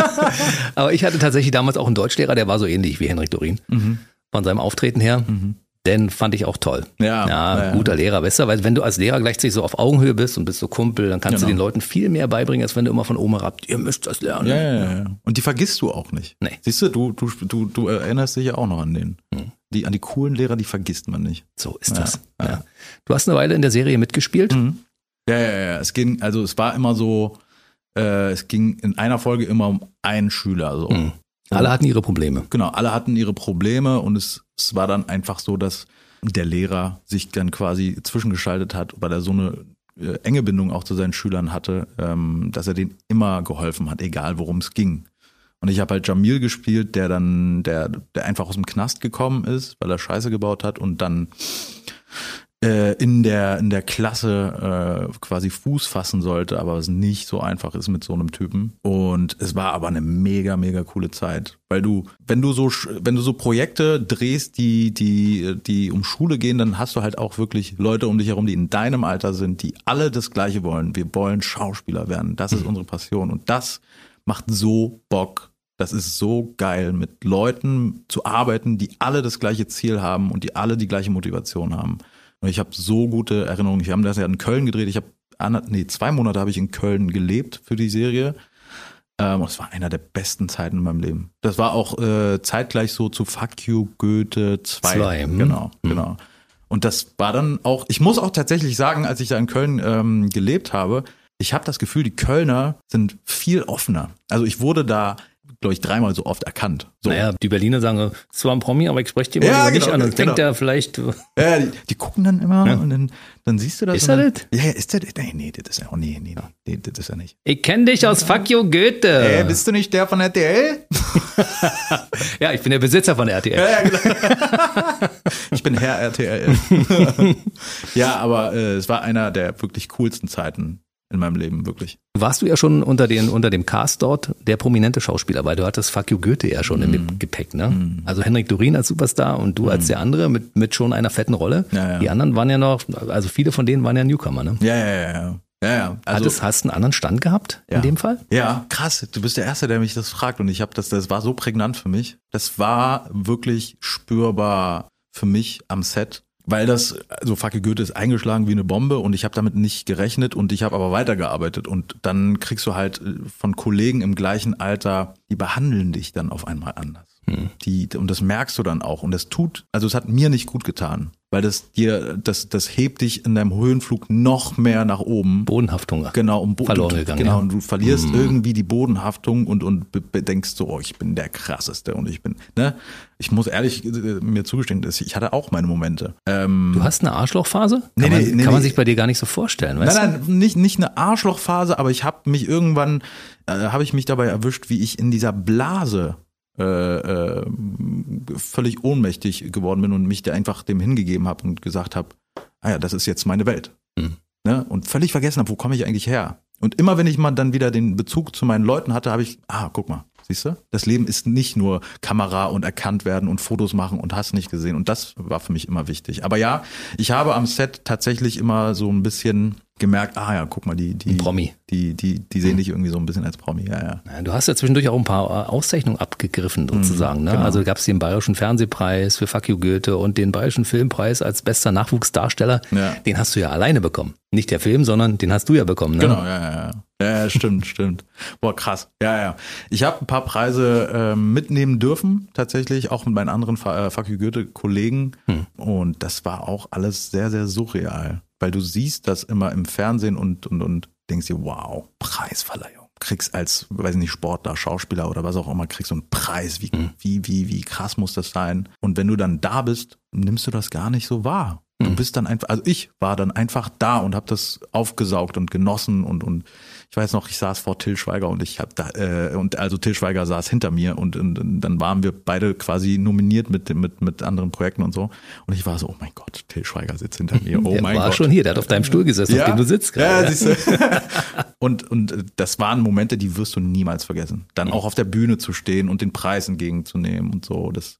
aber ich hatte tatsächlich damals auch einen Deutschlehrer, der war so ähnlich wie Henrik Dorin. Mhm. Von seinem Auftreten her. Mhm. Den fand ich auch toll. Ja, ja, ja, guter Lehrer, besser, weil wenn du als Lehrer gleichzeitig so auf Augenhöhe bist und bist so Kumpel, dann kannst genau. du den Leuten viel mehr beibringen, als wenn du immer von oben herab, ihr müsst das lernen. Ja, ja, ja. Und die vergisst du auch nicht. Nee. Siehst du, du, du, du, du erinnerst dich ja auch noch an den. Hm. Die, an die coolen Lehrer, die vergisst man nicht. So ist das. Ja. Du hast eine Weile in der Serie mitgespielt. Mhm. Ja, ja, ja. Es ging, also es war immer so, Äh, es ging in einer Folge immer um einen Schüler. So. Mhm. Alle hatten ihre Probleme. Genau, alle hatten ihre Probleme und es, es war dann einfach so, dass der Lehrer sich dann quasi zwischengeschaltet hat, weil er so eine äh, enge Bindung auch zu seinen Schülern hatte, ähm, dass er denen immer geholfen hat, egal worum es ging. Und ich habe halt Jamil gespielt, der dann, der, der einfach aus dem Knast gekommen ist, weil er Scheiße gebaut hat und dann in der in der Klasse äh, quasi Fuß fassen sollte, aber es nicht so einfach ist mit so einem Typen. Und es war aber eine mega mega coole Zeit, weil du wenn du so wenn du so Projekte drehst, die die die um Schule gehen, dann hast du halt auch wirklich Leute um dich herum, die in deinem Alter sind, die alle das Gleiche wollen. Wir wollen Schauspieler werden. Das ist mhm. unsere Passion und das macht so Bock das ist so geil, mit Leuten zu arbeiten, die alle das gleiche Ziel haben und die alle die gleiche Motivation haben. Und ich habe so gute Erinnerungen. Wir haben das ja in Köln gedreht. Ich habe nee, zwei Monate habe ich in Köln gelebt für die Serie. Ähm, und es war einer der besten Zeiten in meinem Leben. Das war auch äh, zeitgleich so zu Fuck You Goethe 2. Zwei, hm. genau, hm. genau. Und das war dann auch, ich muss auch tatsächlich sagen, als ich da in Köln ähm, gelebt habe, ich habe das Gefühl, die Kölner sind viel offener. Also ich wurde da glaube ich, dreimal so oft erkannt. So. Naja, die Berliner sagen, zwar ein Promi, aber ich spreche dir mal ja, genau, nicht an und genau. denkt er vielleicht. Ja, die, die gucken dann immer ja. und dann, dann siehst du das. Ist er das? Ja, ist der Nee, nee, das ist er. Oh, nee, nee, nee, das ist er nicht. Ich kenne dich aus Fuck You Goethe. Äh, bist du nicht der von RTL? ja, ich bin der Besitzer von RTL. Ja, ja, genau. ich bin Herr RTL. ja, aber äh, es war einer der wirklich coolsten Zeiten in meinem Leben, wirklich. Warst du ja schon unter, den, unter dem Cast dort der prominente Schauspieler, weil du hattest Fuck You Goethe ja schon mm. im Gepäck, ne? Mm. Also Henrik Durin als Superstar und du mm. als der andere mit, mit schon einer fetten Rolle. Ja, ja. Die anderen waren ja noch, also viele von denen waren ja Newcomer, ne? Ja, ja, ja, ja. Ja, ja. Also, Hattest, hast du einen anderen Stand gehabt in dem Fall? Ja, krass. Du bist der Erste, der mich das fragt und ich habe das, das war so prägnant für mich. Das war wirklich spürbar für mich am Set weil das, also Facke Goethe ist eingeschlagen wie eine Bombe und ich habe damit nicht gerechnet und ich habe aber weitergearbeitet und dann kriegst du halt äh, von Kollegen im gleichen Alter, die behandeln dich dann auf einmal anders. Hm. Die, und das merkst du dann auch und das tut, also es hat mir nicht gut getan weil das dir, das, das hebt dich in deinem Höhenflug noch mehr nach oben. Bodenhaftung. Genau, um Bo verloren gegangen. Genau, ja. und du verlierst mm. irgendwie die Bodenhaftung und, und denkst so, oh, ich bin der krasseste und ich bin, ne? Ich muss ehrlich äh, mir zugestehen, dass ich hatte auch meine Momente. Ähm, du hast eine Arschlochphase? Nee, kann man, nee, nee, kann man sich bei dir gar nicht so vorstellen, weißt nein, nein, du? nicht, nicht eine Arschlochphase, aber ich habe mich irgendwann, äh, habe ich mich dabei erwischt, wie ich in dieser Blase äh, äh, völlig ohnmächtig geworden bin und mich da einfach dem hingegeben habe und gesagt habe, ah ja, das ist jetzt meine Welt. Mhm. Ne? Und völlig vergessen habe, wo komme ich eigentlich her? Und immer wenn ich mal dann wieder den Bezug zu meinen Leuten hatte, habe ich, ah, guck mal, siehst du? Das Leben ist nicht nur Kamera und erkannt werden und Fotos machen und hast nicht gesehen. Und das war für mich immer wichtig. Aber ja, ich habe am Set tatsächlich immer so ein bisschen gemerkt, ah ja, guck mal, die, die, Promi. die, die, die sehen dich irgendwie so ein bisschen als Promi, ja, ja. Du hast ja zwischendurch auch ein paar äh, Auszeichnungen abgegriffen, sozusagen. Mhm, ne? genau. Also gab es den Bayerischen Fernsehpreis für Fuck You Goethe und den Bayerischen Filmpreis als bester Nachwuchsdarsteller. Ja. Den hast du ja alleine bekommen. Nicht der Film, sondern den hast du ja bekommen, ne? Genau, ja, ja, ja. Ja, stimmt, stimmt. Boah, krass. Ja, ja. Ich habe ein paar Preise äh, mitnehmen dürfen, tatsächlich, auch mit meinen anderen äh, Fuck You Goethe-Kollegen. Hm. Und das war auch alles sehr, sehr surreal weil du siehst das immer im Fernsehen und, und, und denkst dir, wow, Preisverleihung. Kriegst als, weiß nicht, Sportler, Schauspieler oder was auch immer, kriegst du einen Preis. Wie, mhm. wie, wie, wie krass muss das sein? Und wenn du dann da bist, nimmst du das gar nicht so wahr. Du mhm. bist dann einfach, also ich war dann einfach da und habe das aufgesaugt und genossen und und ich weiß noch, ich saß vor Till Schweiger und ich habe da äh, und also Till Schweiger saß hinter mir und, und, und dann waren wir beide quasi nominiert mit mit mit anderen Projekten und so und ich war so, oh mein Gott, Till Schweiger sitzt hinter mir. Oh der mein war Gott. schon hier, der hat auf deinem Stuhl gesessen, ja? auf dem du sitzt gerade. Ja, siehst du. und und das waren Momente, die wirst du niemals vergessen. Dann auch auf der Bühne zu stehen und den Preis entgegenzunehmen und so, das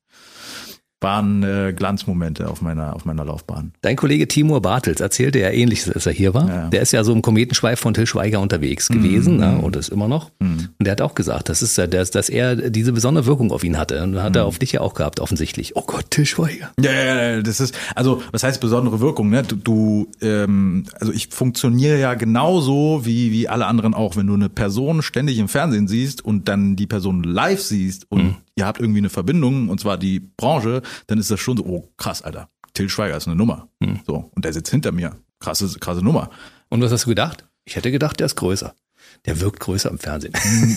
waren äh, Glanzmomente auf meiner, auf meiner Laufbahn. Dein Kollege Timur Bartels erzählte ja ähnliches, als er hier war. Ja. Der ist ja so im Kometenschweif von Till Schweiger unterwegs mhm. gewesen ne, und ist immer noch. Mhm. Und der hat auch gesagt, das ist, dass, dass er diese besondere Wirkung auf ihn hatte. Und hat mhm. er auf dich ja auch gehabt, offensichtlich. Oh Gott, Till Schweiger. Ja, ja, ja, das ist, also was heißt besondere Wirkung? Ne? Du, du ähm, also ich funktioniere ja genauso wie, wie alle anderen auch. Wenn du eine Person ständig im Fernsehen siehst und dann die Person live siehst und mhm ihr habt irgendwie eine Verbindung, und zwar die Branche, dann ist das schon so, oh krass, Alter, Till Schweiger ist eine Nummer. Hm. So, und der sitzt hinter mir. Krasse, krasse Nummer. Und was hast du gedacht? Ich hätte gedacht, der ist größer. Der wirkt größer im Fernsehen.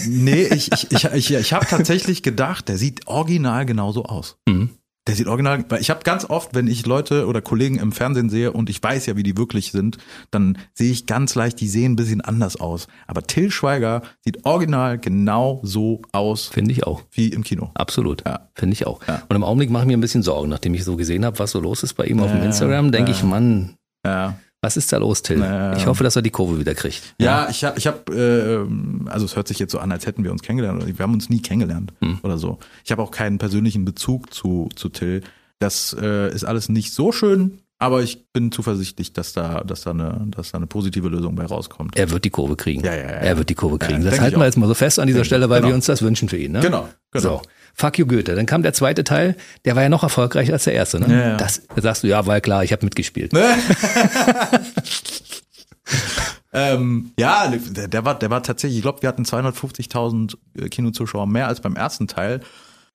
nee, ich, ich, ich, ich, ich habe tatsächlich gedacht, der sieht original genauso aus. Mhm. Der sieht original, weil ich habe ganz oft, wenn ich Leute oder Kollegen im Fernsehen sehe und ich weiß ja, wie die wirklich sind, dann sehe ich ganz leicht, die sehen ein bisschen anders aus. Aber Till Schweiger sieht original genau so aus. Finde ich auch. Wie im Kino. Absolut. Ja. Finde ich auch. Ja. Und im Augenblick mache ich mir ein bisschen Sorgen, nachdem ich so gesehen habe, was so los ist bei ihm auf dem Instagram, denke ich, Mann, ja. Was ist da los, Till? Naja. Ich hoffe, dass er die Kurve wieder kriegt. Ja, ja ich habe, ich hab, äh, also es hört sich jetzt so an, als hätten wir uns kennengelernt. Wir haben uns nie kennengelernt hm. oder so. Ich habe auch keinen persönlichen Bezug zu, zu Till. Das äh, ist alles nicht so schön, aber ich bin zuversichtlich, dass da, dass da eine, dass da eine positive Lösung bei rauskommt. Er wird die Kurve kriegen. Ja, ja, ja. Er wird die Kurve kriegen. das halten wir jetzt mal so fest an dieser Stelle, weil genau. wir uns das wünschen für ihn. Ne? Genau, genau. So. Fuck you Goethe. Dann kam der zweite Teil, der war ja noch erfolgreicher als der erste. Ne? Ja, ja. Das da sagst du, ja, war klar, ich habe mitgespielt. ähm, ja, der, der, war, der war tatsächlich, ich glaube, wir hatten 250.000 äh, Kinozuschauer mehr als beim ersten Teil.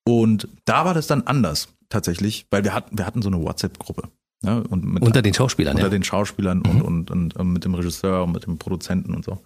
Und da war das dann anders tatsächlich, weil wir hatten, wir hatten so eine WhatsApp-Gruppe. Ja, und mit, unter den Schauspielern, Unter ja. den Schauspielern mhm. und, und, und, und mit dem Regisseur und mit dem Produzenten und so.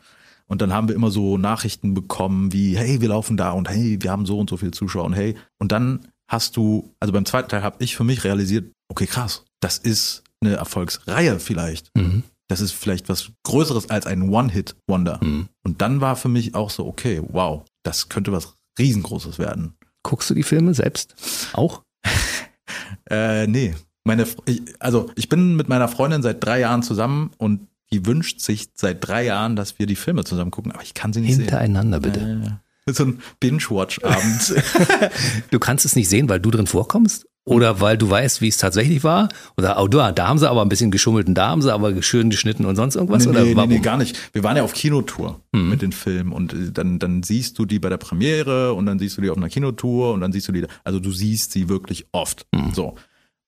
Und dann haben wir immer so Nachrichten bekommen wie, hey, wir laufen da und hey, wir haben so und so viele Zuschauer und hey. Und dann hast du, also beim zweiten Teil habe ich für mich realisiert, okay, krass, das ist eine Erfolgsreihe vielleicht. Mhm. Das ist vielleicht was Größeres als ein One-Hit-Wonder. Mhm. Und dann war für mich auch so, okay, wow, das könnte was Riesengroßes werden. Guckst du die Filme selbst auch? äh, nee. Meine, ich, also ich bin mit meiner Freundin seit drei Jahren zusammen und die wünscht sich seit drei Jahren, dass wir die Filme zusammen gucken, aber ich kann sie nicht Hintereinander, sehen. Hintereinander bitte. Äh, so ein Binge-Watch-Abend. du kannst es nicht sehen, weil du drin vorkommst? Oder weil du weißt, wie es tatsächlich war? Oder oh, da, da haben sie aber ein bisschen geschummelt und da haben sie aber schön geschnitten und sonst irgendwas? Nee, oder nee, nee, gar nicht. Wir waren ja auf Kinotour mhm. mit den Filmen und äh, dann, dann siehst du die bei der Premiere und dann siehst du die auf einer Kinotour und dann siehst du die, also du siehst sie wirklich oft. Mhm. So.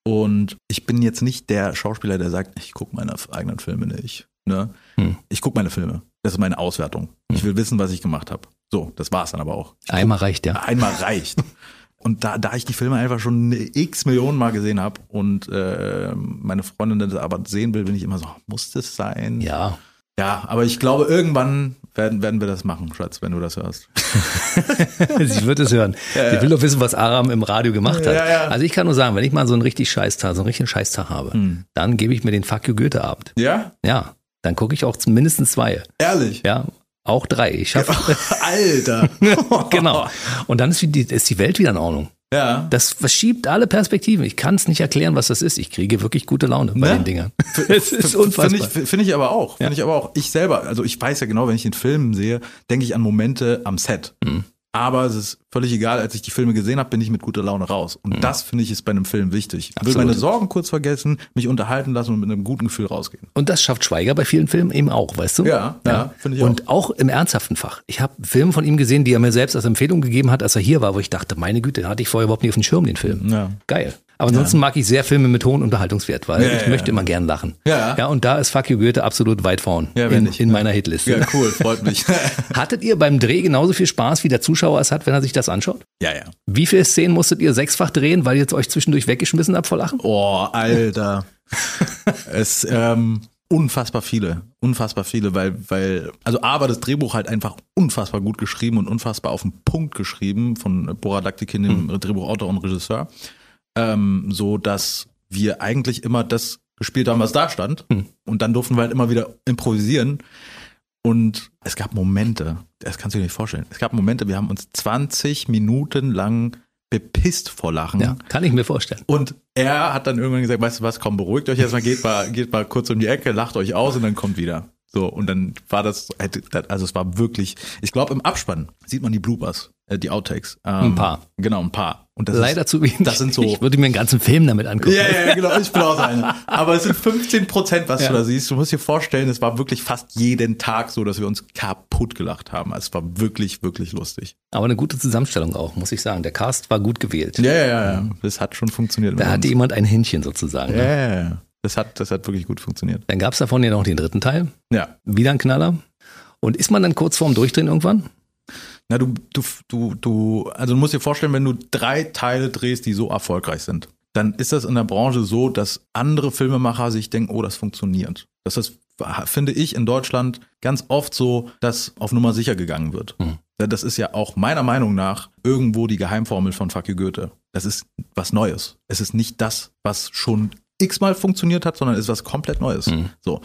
Und ich bin jetzt nicht der Schauspieler, der sagt, ich gucke meine eigenen Filme nicht. Ne? Hm. Ich gucke meine Filme. Das ist meine Auswertung. Hm. Ich will wissen, was ich gemacht habe. So, das war's dann aber auch. Einmal reicht, ja. Einmal reicht. Und da, da ich die Filme einfach schon x Millionen Mal gesehen habe und äh, meine Freundin das aber sehen will, bin ich immer so, muss das sein? Ja. Ja, aber ich glaube, irgendwann werden, werden wir das machen, Schatz, wenn du das hörst. Sie wird es hören. Ja, ja. Ich will doch wissen, was Aram im Radio gemacht hat. Ja, also ich kann nur sagen, wenn ich mal so einen richtig Scheißtag, so einen richtigen Scheißtag habe, hm. dann gebe ich mir den Fuck you Goethe-Abend. Ja? Ja. Dann gucke ich auch mindestens zwei. Ehrlich? Ja. Auch drei. Ich schaffe. Alter. genau. Und dann ist die, ist die Welt wieder in Ordnung. Ja. Das verschiebt alle Perspektiven. Ich kann es nicht erklären, was das ist. Ich kriege wirklich gute Laune bei ja. den Dingern. Es ist unfassbar. Finde ich, find ich aber auch. Finde ja. ich aber auch. Ich selber, also ich weiß ja genau, wenn ich den Film sehe, denke ich an Momente am Set. Mhm. Aber es ist völlig egal, als ich die Filme gesehen habe, bin ich mit guter Laune raus. Und mhm. das finde ich ist bei einem Film wichtig. Ich will meine Sorgen kurz vergessen, mich unterhalten lassen und mit einem guten Gefühl rausgehen. Und das schafft Schweiger bei vielen Filmen eben auch, weißt du? Ja, ja, ja finde ich auch. Und auch im ernsthaften Fach. Ich habe Filme von ihm gesehen, die er mir selbst als Empfehlung gegeben hat, als er hier war, wo ich dachte, meine Güte, den hatte ich vorher überhaupt nicht auf dem Schirm, den Film. Ja. Geil. Aber ansonsten ja. mag ich sehr Filme mit hohem Unterhaltungswert, weil ja, ich ja, möchte immer gern lachen. Ja. Ja, und da ist Fuck You Goethe absolut weit vorn ja, in, in meiner Hitliste. Ja, cool, freut mich. Hattet ihr beim Dreh genauso viel Spaß, wie der Zuschauer es hat, wenn er sich das anschaut? Ja, ja. Wie viele Szenen musstet ihr sechsfach drehen, weil ihr jetzt euch zwischendurch weggeschmissen habt vor Lachen? Oh, Alter. es, ähm, unfassbar viele, unfassbar viele, weil, weil, also A war das Drehbuch halt einfach unfassbar gut geschrieben und unfassbar auf den Punkt geschrieben von Bora Daktikin, dem mhm. Drehbuchautor und Regisseur ähm, so dass wir eigentlich immer das gespielt haben, was da stand. Hm. Und dann durften wir halt immer wieder improvisieren. Und es gab Momente, das kannst du dir nicht vorstellen. Es gab Momente, wir haben uns 20 Minuten lang bepisst vor Lachen. Ja, kann ich mir vorstellen. Und er hat dann irgendwann gesagt, weißt du was, komm, beruhigt euch erstmal, geht mal, geht mal kurz um die Ecke, lacht euch aus und dann kommt wieder. So, und dann war das, also es war wirklich, ich glaube im Abspann sieht man die Bloopers, äh, die Outtakes. Ähm, ein paar. Genau, ein paar. Und das Leider ist, zu wenig. Das sind so. Ich würde mir einen ganzen Film damit angucken. Ja, ja, genau, ich bin auch einer. Aber es sind 15 Prozent, was ja. du da siehst. Du musst dir vorstellen, es war wirklich fast jeden Tag so, dass wir uns kaputt gelacht haben. Also es war wirklich, wirklich lustig. Aber eine gute Zusammenstellung auch, muss ich sagen. Der Cast war gut gewählt. Ja, ja, ja. Das hat schon funktioniert. Da hatte jemand ein Händchen sozusagen. Ne? Ja, ja, ja. Das hat, das hat wirklich gut funktioniert. Dann gab es davon ja noch den dritten Teil. Ja. Wieder ein Knaller. Und ist man dann kurz vorm Durchdrehen irgendwann? Na, du, du, du, du, also du musst dir vorstellen, wenn du drei Teile drehst, die so erfolgreich sind, dann ist das in der Branche so, dass andere Filmemacher sich denken, oh, das funktioniert. Das finde ich in Deutschland ganz oft so, dass auf Nummer sicher gegangen wird. Mhm. Das ist ja auch meiner Meinung nach irgendwo die Geheimformel von Fuck you Goethe. Das ist was Neues. Es ist nicht das, was schon x-mal funktioniert hat, sondern ist was komplett Neues. Mhm. So.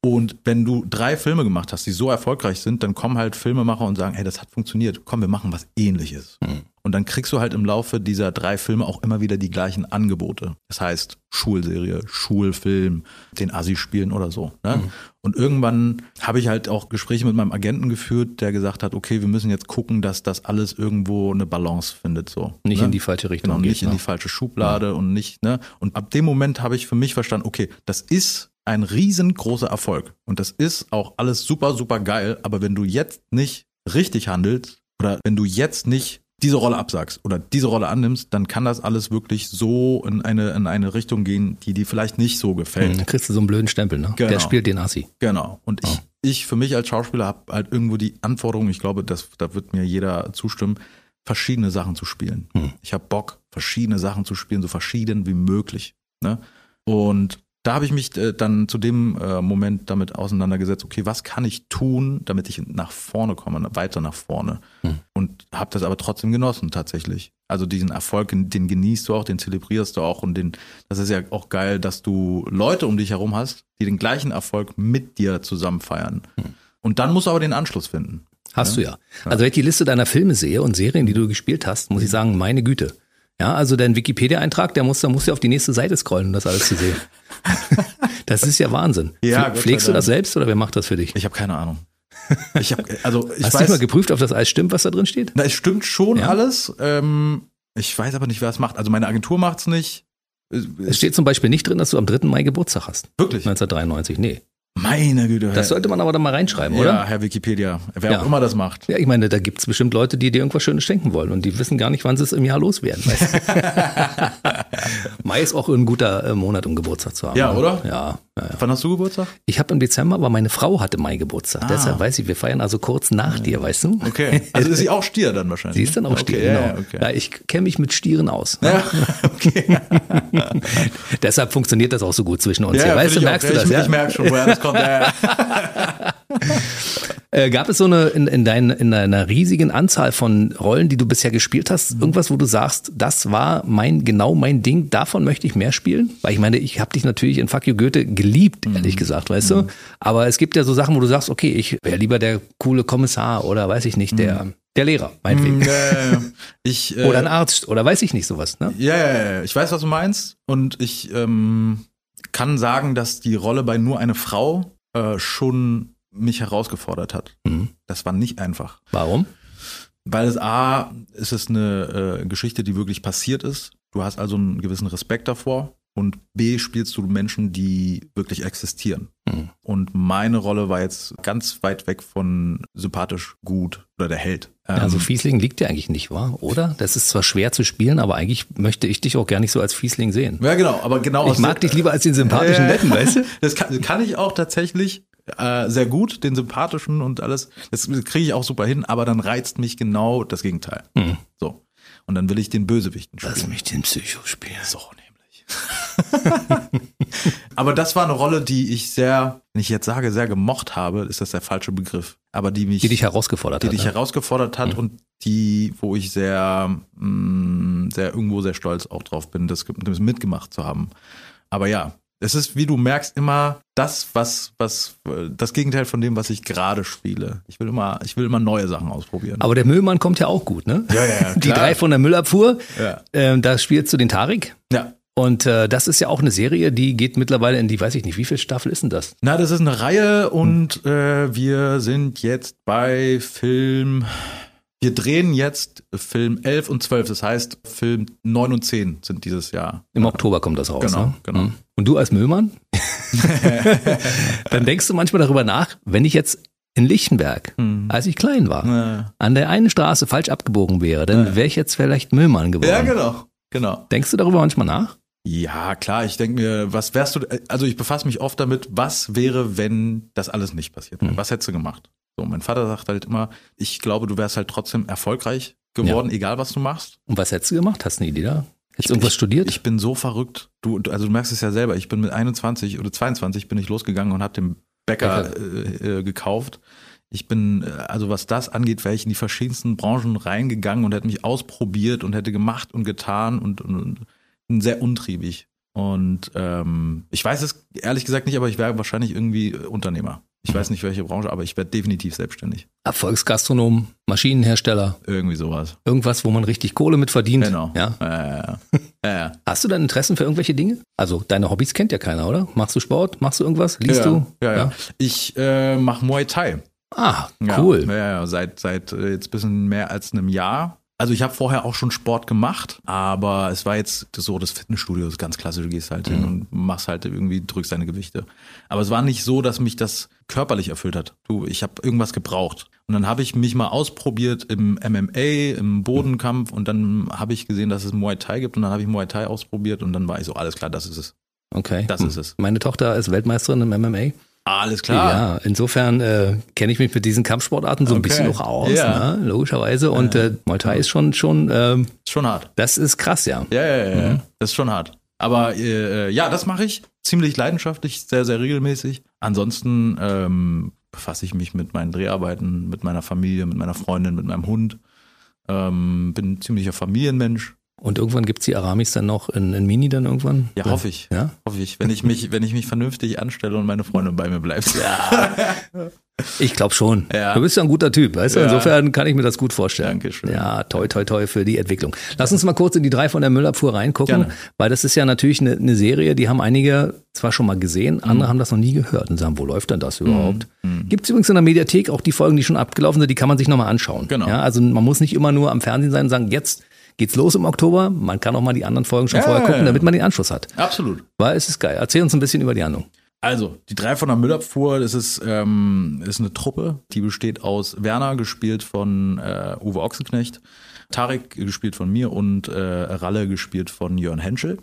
Und wenn du drei Filme gemacht hast, die so erfolgreich sind, dann kommen halt Filmemacher und sagen, hey, das hat funktioniert, komm, wir machen was ähnliches. Mhm. Und dann kriegst du halt im Laufe dieser drei Filme auch immer wieder die gleichen Angebote. Das heißt, Schulserie, Schulfilm, den Assi spielen oder so. Ne? Mhm. Und irgendwann habe ich halt auch Gespräche mit meinem Agenten geführt, der gesagt hat, okay, wir müssen jetzt gucken, dass das alles irgendwo eine Balance findet. So, nicht ne? in die falsche Richtung. Genau, nicht geht, in ne? die falsche Schublade ja. und nicht, ne? Und ab dem Moment habe ich für mich verstanden, okay, das ist ein riesengroßer Erfolg. Und das ist auch alles super, super geil. Aber wenn du jetzt nicht richtig handelst oder wenn du jetzt nicht diese Rolle absagst oder diese Rolle annimmst, dann kann das alles wirklich so in eine, in eine Richtung gehen, die dir vielleicht nicht so gefällt. Hm, dann kriegst du so einen blöden Stempel, ne? Genau. Der spielt den Assi. Genau. Und ich, oh. ich für mich als Schauspieler habe halt irgendwo die Anforderung, ich glaube, das, da wird mir jeder zustimmen, verschiedene Sachen zu spielen. Hm. Ich habe Bock, verschiedene Sachen zu spielen, so verschieden wie möglich. Ne? Und da habe ich mich äh, dann zu dem äh, Moment damit auseinandergesetzt, okay, was kann ich tun, damit ich nach vorne komme, weiter nach vorne. Hm. Und habe das aber trotzdem genossen tatsächlich. Also diesen Erfolg, den genießt du auch, den zelebrierst du auch und den, das ist ja auch geil, dass du Leute um dich herum hast, die den gleichen Erfolg mit dir zusammen feiern. Hm. Und dann musst du aber den Anschluss finden. Hast ja? du ja. Also wenn ich die Liste deiner Filme sehe und Serien, die du gespielt hast, muss ich sagen, meine Güte. Ja, also dein Wikipedia-Eintrag, der muss, da musst du auf die nächste Seite scrollen, um das alles zu sehen. das ist ja Wahnsinn. Ja, Pflegst du das selbst oder wer macht das für dich? Ich habe keine Ahnung. Ich hab, also ich Hast weiß, du mal geprüft, ob das alles stimmt, was da drin steht? Na, es stimmt schon ja. alles. Ähm, ich weiß aber nicht, wer es macht. Also meine Agentur macht's nicht. Es steht zum Beispiel nicht drin, dass du am 3. Mai Geburtstag hast. Wirklich? 1993, nee. Meine Güte. Das sollte man aber dann mal reinschreiben, oder? Ja, Herr Wikipedia. Wer ja. auch immer das macht. Ja, ich meine, da gibt's bestimmt Leute, die dir irgendwas Schönes schenken wollen und die wissen gar nicht, wann sie es im Jahr loswerden. Mai ist auch ein guter äh, Monat, um Geburtstag zu haben. Ja, oder? Ja. Ja, ja. Wann hast du Geburtstag? Ich habe im Dezember, aber meine Frau hatte Mai Geburtstag. Ah. Deshalb weiß ich, wir feiern also kurz nach dir, weißt du? Okay. Also ist sie auch Stier dann wahrscheinlich. Sie ist dann auch Stier, okay, genau. Okay. Ja, ich kenne mich mit Stieren aus. Ja, okay. Deshalb funktioniert das auch so gut zwischen uns. Ja, weißt du, merkst du das? Ich, ja? ich merke schon, woher das kommt. Ja. äh, gab es so eine in, in, dein, in deiner riesigen Anzahl von Rollen, die du bisher gespielt hast, mhm. irgendwas, wo du sagst, das war mein genau mein Ding, davon möchte ich mehr spielen? Weil ich meine, ich habe dich natürlich in Fuck You Goethe geliebt, mhm. ehrlich gesagt, weißt mhm. du? Aber es gibt ja so Sachen, wo du sagst, okay, ich wäre lieber der coole Kommissar oder weiß ich nicht, der mhm. der Lehrer, meinetwegen. Äh, ich, äh, oder ein Arzt oder weiß ich nicht sowas. Ne? Ja, ja, ja, ich weiß, was du meinst. Und ich ähm, kann sagen, dass die Rolle bei nur eine Frau äh, schon mich herausgefordert hat. Mhm. Das war nicht einfach. Warum? Weil es A, ist es eine äh, Geschichte, die wirklich passiert ist. Du hast also einen gewissen Respekt davor. Und B, spielst du Menschen, die wirklich existieren. Mhm. Und meine Rolle war jetzt ganz weit weg von sympathisch gut oder der Held. Ja, also ähm, Fiesling liegt dir eigentlich nicht, wahr? Oder? Das ist zwar schwer zu spielen, aber eigentlich möchte ich dich auch gar nicht so als Fiesling sehen. Ja, genau, aber genau. Ich mag dich lieber als den sympathischen Netten, weißt du? Das kann, kann ich auch tatsächlich äh, sehr gut, den sympathischen und alles. Das kriege ich auch super hin, aber dann reizt mich genau das Gegenteil. Mhm. So. Und dann will ich den Bösewichten spielen. Lass mich den Psycho spielen. So, aber das war eine Rolle, die ich sehr, wenn ich jetzt sage, sehr gemocht habe, ist das der falsche Begriff. Aber die mich. Die dich herausgefordert die hat. Die dich ne? herausgefordert hat mhm. und die, wo ich sehr, mh, mm, sehr irgendwo sehr stolz auch drauf bin, das mitgemacht zu haben. Aber ja, es ist, wie du merkst, immer das, was, was, das Gegenteil von dem, was ich gerade spiele. Ich will immer, ich will immer neue Sachen ausprobieren. Aber der Müllmann kommt ja auch gut, ne? Ja, ja, ja. Die drei von der Müllabfuhr. Ja. Ähm, da spielst du den Tarik. Ja. Und äh, das ist ja auch eine Serie, die geht mittlerweile in die, weiß ich nicht, wie viel Staffel ist denn das? Na, das ist eine Reihe und äh, wir sind jetzt bei Film. Wir drehen jetzt Film 11 und 12, das heißt Film 9 und 10 sind dieses Jahr. Im Oktober kommt das raus. Genau, ne? genau. Mhm. Und du als Müllmann? Dann denkst du manchmal darüber nach, wenn ich jetzt in Lichtenberg, mhm. als ich klein war, ja. an der einen Straße falsch abgebogen wäre, dann ja. wäre ich jetzt vielleicht Müllmann geworden. Ja, genau. Genau. Denkst du darüber manchmal nach? Ja, klar, ich denke mir, was wärst du, also ich befasse mich oft damit, was wäre, wenn das alles nicht passiert wäre? Mhm. Was hättest du gemacht? So, mein Vater sagt halt immer, ich glaube, du wärst halt trotzdem erfolgreich geworden, ja. egal was du machst. Und was hättest du gemacht? Hast du eine Idee da? Hättest du irgendwas studiert? Ich bin so verrückt. Du, also du merkst es ja selber, ich bin mit 21 oder 22 bin ich losgegangen und habe den Bäcker, Bäcker. Äh, gekauft. Ich bin, also was das angeht, wäre ich in die verschiedensten Branchen reingegangen und hätte mich ausprobiert und hätte gemacht und getan und, und, und sehr untriebig. Und ähm, ich weiß es ehrlich gesagt nicht, aber ich wäre wahrscheinlich irgendwie Unternehmer. Ich weiß nicht welche Branche, aber ich werde definitiv selbstständig. Erfolgsgastronom, Maschinenhersteller. Irgendwie sowas. Irgendwas, wo man richtig Kohle mit verdient. Genau. Ja? Ja, ja, Hast du dann Interessen für irgendwelche Dinge? Also deine Hobbys kennt ja keiner, oder? Machst du Sport? Machst du irgendwas? Liest du? Ja, ja. Ich äh, mache Muay Thai. Ah, cool. Ja, ja, seit, seit äh, jetzt bisschen mehr als einem Jahr. Also ich habe vorher auch schon Sport gemacht, aber es war jetzt so das Fitnessstudio, das ist ganz klassisch, du gehst halt mhm. hin und machst halt irgendwie, drückst deine Gewichte. Aber es war nicht so, dass mich das körperlich erfüllt hat. Du, ich habe irgendwas gebraucht. Und dann habe ich mich mal ausprobiert im MMA, im Bodenkampf und dann habe ich gesehen, dass es Muay Thai gibt und dann habe ich Muay Thai ausprobiert und dann war ich so, alles klar, das ist es. Okay. Das ist es. Meine Tochter ist Weltmeisterin im MMA. Alles klar. Ja, insofern äh, kenne ich mich mit diesen Kampfsportarten so ein bisschen noch aus, ja. ne? logischerweise. Und äh, Muay Thai ist schon schon ähm, schon hart. Das ist krass, ja. Ja, ja, ja. Mhm. Das ist schon hart. Aber äh, ja, das mache ich ziemlich leidenschaftlich, sehr, sehr regelmäßig. Ansonsten ähm, befasse ich mich mit meinen Dreharbeiten, mit meiner Familie, mit meiner Freundin, mit meinem Hund. Ähm, bin ziemlicher Familienmensch. Und irgendwann gibt's die Aramis dann noch in, in Mini dann irgendwann? Ja, hoffe ich. Ja? Hoffe ich. Wenn ich mich, wenn ich mich vernünftig anstelle und meine Freundin bei mir bleibt. Ja. Ich glaube schon. Ja. Du bist ja ein guter Typ, weißt du? Ja. Insofern kann ich mir das gut vorstellen. Dankeschön. Ja, toi, toi, toi für die Entwicklung. Lass uns mal kurz in die drei von der Müllabfuhr reingucken, Gerne. weil das ist ja natürlich eine, eine, Serie, die haben einige zwar schon mal gesehen, andere mhm. haben das noch nie gehört und sagen, wo läuft denn das überhaupt? Mhm. Gibt es übrigens in der Mediathek auch die Folgen, die schon abgelaufen sind, die kann man sich nochmal anschauen. Genau. Ja, also man muss nicht immer nur am Fernsehen sein und sagen, jetzt geht's los im Oktober. Man kann auch mal die anderen Folgen schon ja, vorher gucken, damit man den Anschluss hat. Absolut. Weil es ist geil. Erzähl uns ein bisschen über die Handlung. Also, die drei von der Müllabfuhr, das ist, ähm, ist eine Truppe, die besteht aus Werner, gespielt von äh, Uwe Ochsenknecht, Tarek, gespielt von mir und äh, Ralle, gespielt von Jörn Henschel.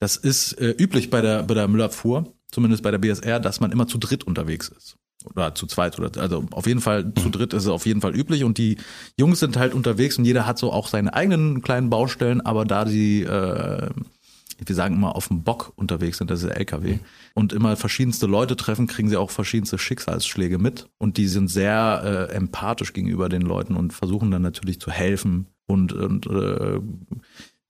Das ist äh, üblich bei der, bei der Müllabfuhr, zumindest bei der BSR, dass man immer zu dritt unterwegs ist oder zu zweit oder also auf jeden Fall zu dritt ist es auf jeden Fall üblich. Und die Jungs sind halt unterwegs und jeder hat so auch seine eigenen kleinen Baustellen, aber da die äh, wir sagen immer auf dem Bock unterwegs sind, das ist der LKW mhm. und immer verschiedenste Leute treffen, kriegen sie auch verschiedenste Schicksalsschläge mit. Und die sind sehr äh, empathisch gegenüber den Leuten und versuchen dann natürlich zu helfen und, und äh,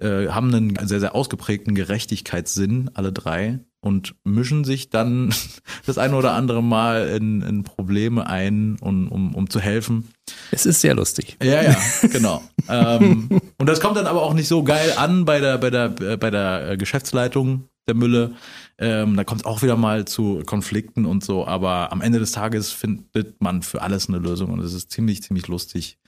äh, haben einen sehr, sehr ausgeprägten Gerechtigkeitssinn, alle drei, und mischen sich dann das eine oder andere Mal in, in Probleme ein, um, um, um zu helfen. Es ist sehr lustig. Ja, ja, genau. ähm, und das kommt dann aber auch nicht so geil an bei der, bei der, bei der Geschäftsleitung der Mülle. Ähm, da kommt es auch wieder mal zu Konflikten und so, aber am Ende des Tages findet man für alles eine Lösung und es ist ziemlich, ziemlich lustig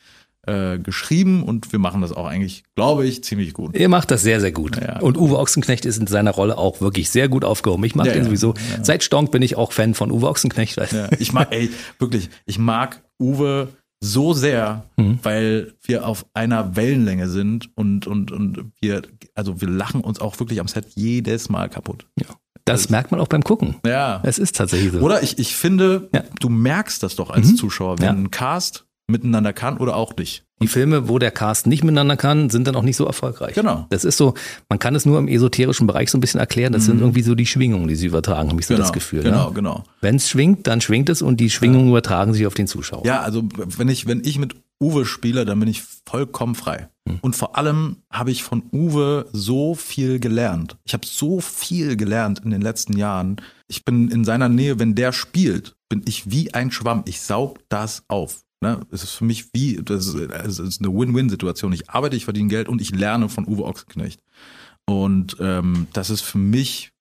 äh, geschrieben und wir machen das auch eigentlich, glaube ich, ziemlich gut. Ihr macht das sehr, sehr gut. Ja. Und Uwe Ochsenknecht ist in seiner Rolle auch wirklich sehr gut aufgehoben. Ich mag ja, den sowieso. Ja. Seit Stonk bin ich auch Fan von Uwe Ochsenknecht. Ich mag, ey, wirklich, ich mag Uwe so sehr, mhm. weil wir auf einer Wellenlänge sind und, und, und wir, also wir lachen uns auch wirklich am Set jedes Mal kaputt. Ja. Das, das merkt man auch beim Gucken. Ja. Es ist tatsächlich so. Oder ich, ich finde, ja. du merkst das doch als mhm. Zuschauer, wenn ja. ein Cast miteinander kann oder auch nicht. Die Filme, wo der Cast nicht miteinander kann, sind dann auch nicht so erfolgreich. Genau. Das ist so, man kann es nur im esoterischen Bereich so ein bisschen erklären. Das mhm. sind irgendwie so die Schwingungen, die sie übertragen, habe ich so genau, das Gefühl. Genau, ne? genau. Wenn es schwingt, dann schwingt es und die Schwingungen ja. übertragen sich auf den Zuschauer. Ja, also wenn ich, wenn ich mit Uwe spiele, dann bin ich vollkommen frei. Mhm. Und vor allem habe ich von Uwe so viel gelernt. Ich habe so viel gelernt in den letzten Jahren. Ich bin in seiner Nähe, wenn der spielt, bin ich wie ein Schwamm. Ich saug das auf. Ne? Es ist für mich wie, das ist, eine Win-Win-Situation. Ich arbeite, ich verdiene Geld und ich lerne von Uwe Ochsenknecht. Und ähm, das ist für mich,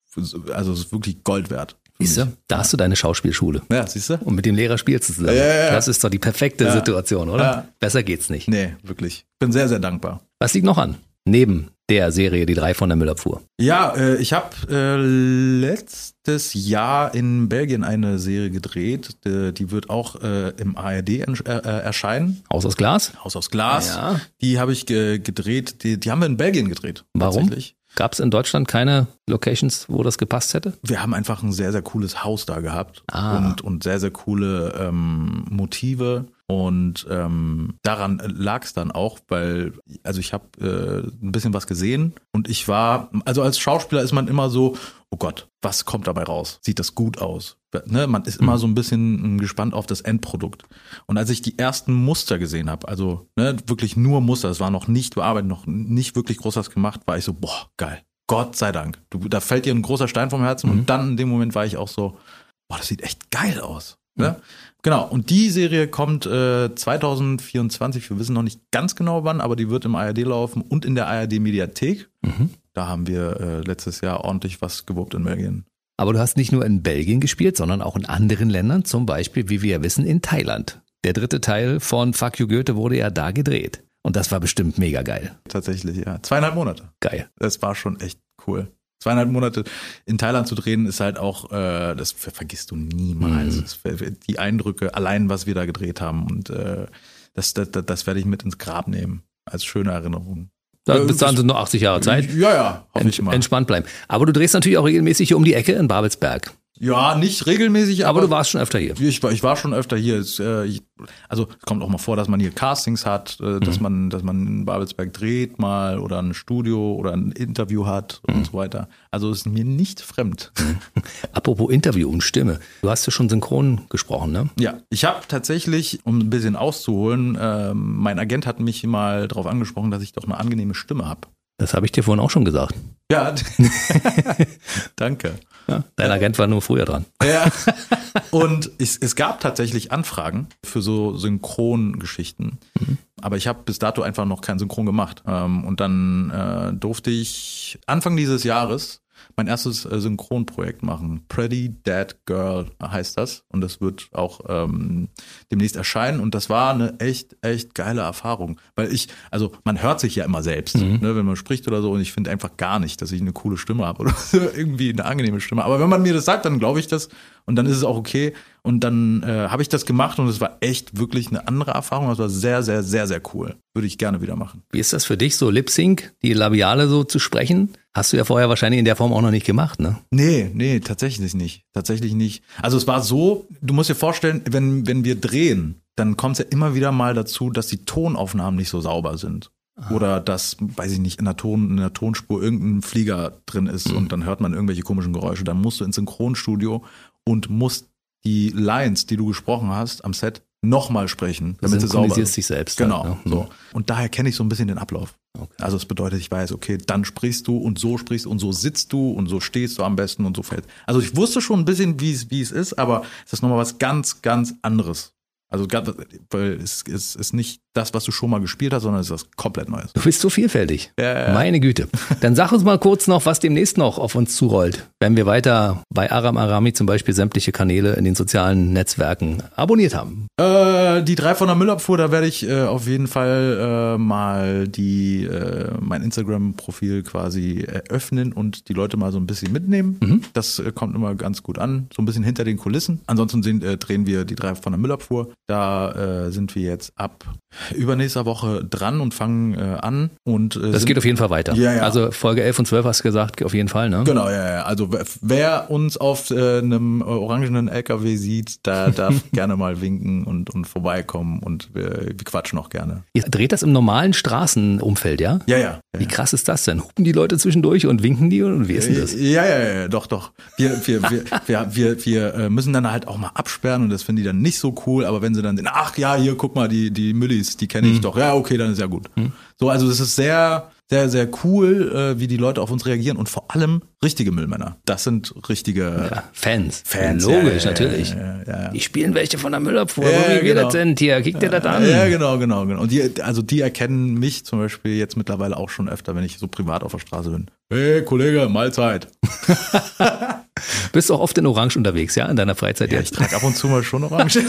also es ist wirklich Gold wert. Siehst du, da hast du deine Schauspielschule. Ja, siehst du? Und mit dem Lehrer spielst du zusammen. Ja, ja, ja. Das ist doch die perfekte Situation, oder? Besser geht's nicht. Nee, wirklich. Bin sehr, sehr dankbar. Was liegt noch an? Neben der Serie Die drei von der Müllabfuhr. Ja, äh, ich habe äh, letztes Jahr in Belgien eine Serie gedreht. Die, die wird auch äh, im ARD äh, erscheinen. Haus aus Glas? Haus aus Glas. Ja. Die habe ich ge gedreht. Die, die haben wir in Belgien gedreht. Warum? Gab es in Deutschland keine Locations, wo das gepasst hätte? Wir haben einfach ein sehr, sehr cooles Haus da gehabt ah. und, und sehr, sehr coole ähm, Motive Und ähm, daran lag es dann auch, weil, also ich habe äh, ein bisschen was gesehen und ich war, also als Schauspieler ist man immer so, oh Gott, was kommt dabei raus? Sieht das gut aus? Ne, man ist immer mhm. so ein bisschen hm, gespannt auf das Endprodukt. Und als ich die ersten Muster gesehen habe, also ne, wirklich nur Muster, es war noch nicht bearbeitet, noch nicht wirklich groß was gemacht, war ich so, boah, geil. Gott sei Dank. Du, da fällt dir ein großer Stein vom Herzen mhm. und dann in dem Moment war ich auch so, boah, das sieht echt geil aus. Ne? Mhm. Genau, und die Serie kommt äh, 2024, wir wissen noch nicht ganz genau wann, aber die wird im ARD laufen und in der ARD Mediathek. Mhm. Da haben wir äh, letztes Jahr ordentlich was gewuppt in Belgien. Aber du hast nicht nur in Belgien gespielt, sondern auch in anderen Ländern, zum Beispiel, wie wir ja wissen, in Thailand. Der dritte Teil von Fuck You Goethe wurde ja da gedreht. Und das war bestimmt mega geil. Tatsächlich, ja. Zweieinhalb Monate. Geil. Das war schon echt cool zweieinhalb Monate in Thailand zu drehen, ist halt auch, äh, das vergisst du niemals. Mhm. Die Eindrücke, allein was wir da gedreht haben und äh, das, das, das werde ich mit ins Grab nehmen als schöne Erinnerung. Da, bis dahin sind nur 80 Jahre Zeit. Ja, ja, hoffe Ent, ich mal. Entspannt bleiben. Aber du drehst natürlich auch regelmäßig hier um die Ecke in Babelsberg. Ja, nicht regelmäßig, aber, aber du warst schon öfter hier. Ich war, ich war schon öfter hier. Es, äh, ich, also es kommt auch mal vor, dass man hier Castings hat, äh, dass mhm. man, dass man in Babelsberg dreht mal oder ein Studio oder ein Interview hat mhm. und so weiter. Also ist mir nicht fremd. Apropos Interview und Stimme, du hast ja schon synchron gesprochen, ne? Ja, ich habe tatsächlich, um ein bisschen auszuholen, äh, mein Agent hat mich mal darauf angesprochen, dass ich doch eine angenehme Stimme habe. Das habe ich dir vorhin auch schon gesagt. Ja, danke. Ja, dein Agent war nur früher dran. Ja. Und es, es gab tatsächlich Anfragen für so Synchrongeschichten. Mhm. Aber ich habe bis dato einfach noch kein Synchron gemacht. Ähm, und dann äh, durfte ich Anfang dieses Jahres mein erstes äh, Synchronprojekt machen. Pretty Dead Girl heißt das. Und das wird auch ähm, demnächst erscheinen. Und das war eine echt, echt geile Erfahrung. Weil ich, also man hört sich ja immer selbst, mhm. ne, wenn man spricht oder so. Und ich finde einfach gar nicht, dass ich eine coole Stimme habe oder irgendwie eine angenehme Stimme. Aber wenn man mir das sagt, dann glaube ich das. Und dann ist es auch okay. Und dann äh, habe ich das gemacht und es war echt wirklich eine andere Erfahrung. Das war sehr, sehr, sehr, sehr cool. Würde ich gerne wieder machen. Wie ist das für dich, so Lip Sync, die Labiale so zu sprechen? Hast du ja vorher wahrscheinlich in der Form auch noch nicht gemacht, ne? Nee, nee, tatsächlich nicht. Tatsächlich nicht. Also es war so, du musst dir vorstellen, wenn, wenn wir drehen, dann kommt es ja immer wieder mal dazu, dass die Tonaufnahmen nicht so sauber sind. Ah. Oder dass, weiß ich nicht, in der, Ton, in der Tonspur irgendein Flieger drin ist mhm. und dann hört man irgendwelche komischen Geräusche. Dann musst du ins Synchronstudio und musst die Lines, die du gesprochen hast am Set, nochmal sprechen, damit sie sauber ist. sich selbst. Genau. Halt, ne? so. Und daher kenne ich so ein bisschen den Ablauf. Okay. Also es bedeutet, ich weiß, okay, dann sprichst du und so sprichst und so sitzt du und so stehst du am besten und so fällt. Also ich wusste schon ein bisschen, wie es, wie es ist, aber es ist nochmal was ganz, ganz anderes. Also weil es, es ist nicht das, was du schon mal gespielt hast, sondern es ist was komplett Neues. Du bist so vielfältig. Ja, Meine Güte. Dann sag uns mal kurz noch, was demnächst noch auf uns zurollt, wenn wir weiter bei Aram Arami zum Beispiel sämtliche Kanäle in den sozialen Netzwerken abonniert haben. Äh, die drei von der Müllabfuhr, da werde ich äh, auf jeden Fall äh, mal die äh, mein Instagram-Profil quasi eröffnen und die Leute mal so ein bisschen mitnehmen. Mhm. Das äh, kommt immer ganz gut an, so ein bisschen hinter den Kulissen. Ansonsten äh, drehen wir die drei von der Müllabfuhr da äh, sind wir jetzt ab übernächster Woche dran und fangen äh, an. Und, äh, das geht auf jeden Fall weiter. Ja, ja. Also Folge 11 und 12 hast du gesagt, auf jeden Fall, ne? Genau, ja, ja. Also wer uns auf äh, einem orangenen LKW sieht, da darf gerne mal winken und, und vorbeikommen und wir, wir quatschen auch gerne. Ihr dreht das im normalen Straßenumfeld, ja? Ja, ja. Wie krass ist das denn? Hupen die Leute zwischendurch und winken die und wie ist denn das? Ja, ja, ja, doch, doch. Wir, wir, wir, wir, wir, wir äh, müssen dann halt auch mal absperren und das finden die dann nicht so cool, aber wenn sie dann sehen, ach ja, hier, guck mal, die, die Müllis, die kenne ich mhm. doch. Ja, okay, dann ist ja gut. Mhm. So, also es ist sehr, sehr, sehr cool, äh, wie die Leute auf uns reagieren und vor allem richtige Müllmänner. Das sind richtige ja, Fans. Fans. Logisch, ja, natürlich. Ja, die spielen welche von der Müllabfuhr. Wie genau. wir das sind hier? Kick dir das an. Ja, genau, genau, genau. Und die, also die erkennen mich zum Beispiel jetzt mittlerweile auch schon öfter, wenn ich so privat auf der Straße bin. Hey, Kollege, Mahlzeit. Bist du auch oft in Orange unterwegs, ja, in deiner Freizeit ja, jetzt? Ich trage ab und zu mal schon Orange.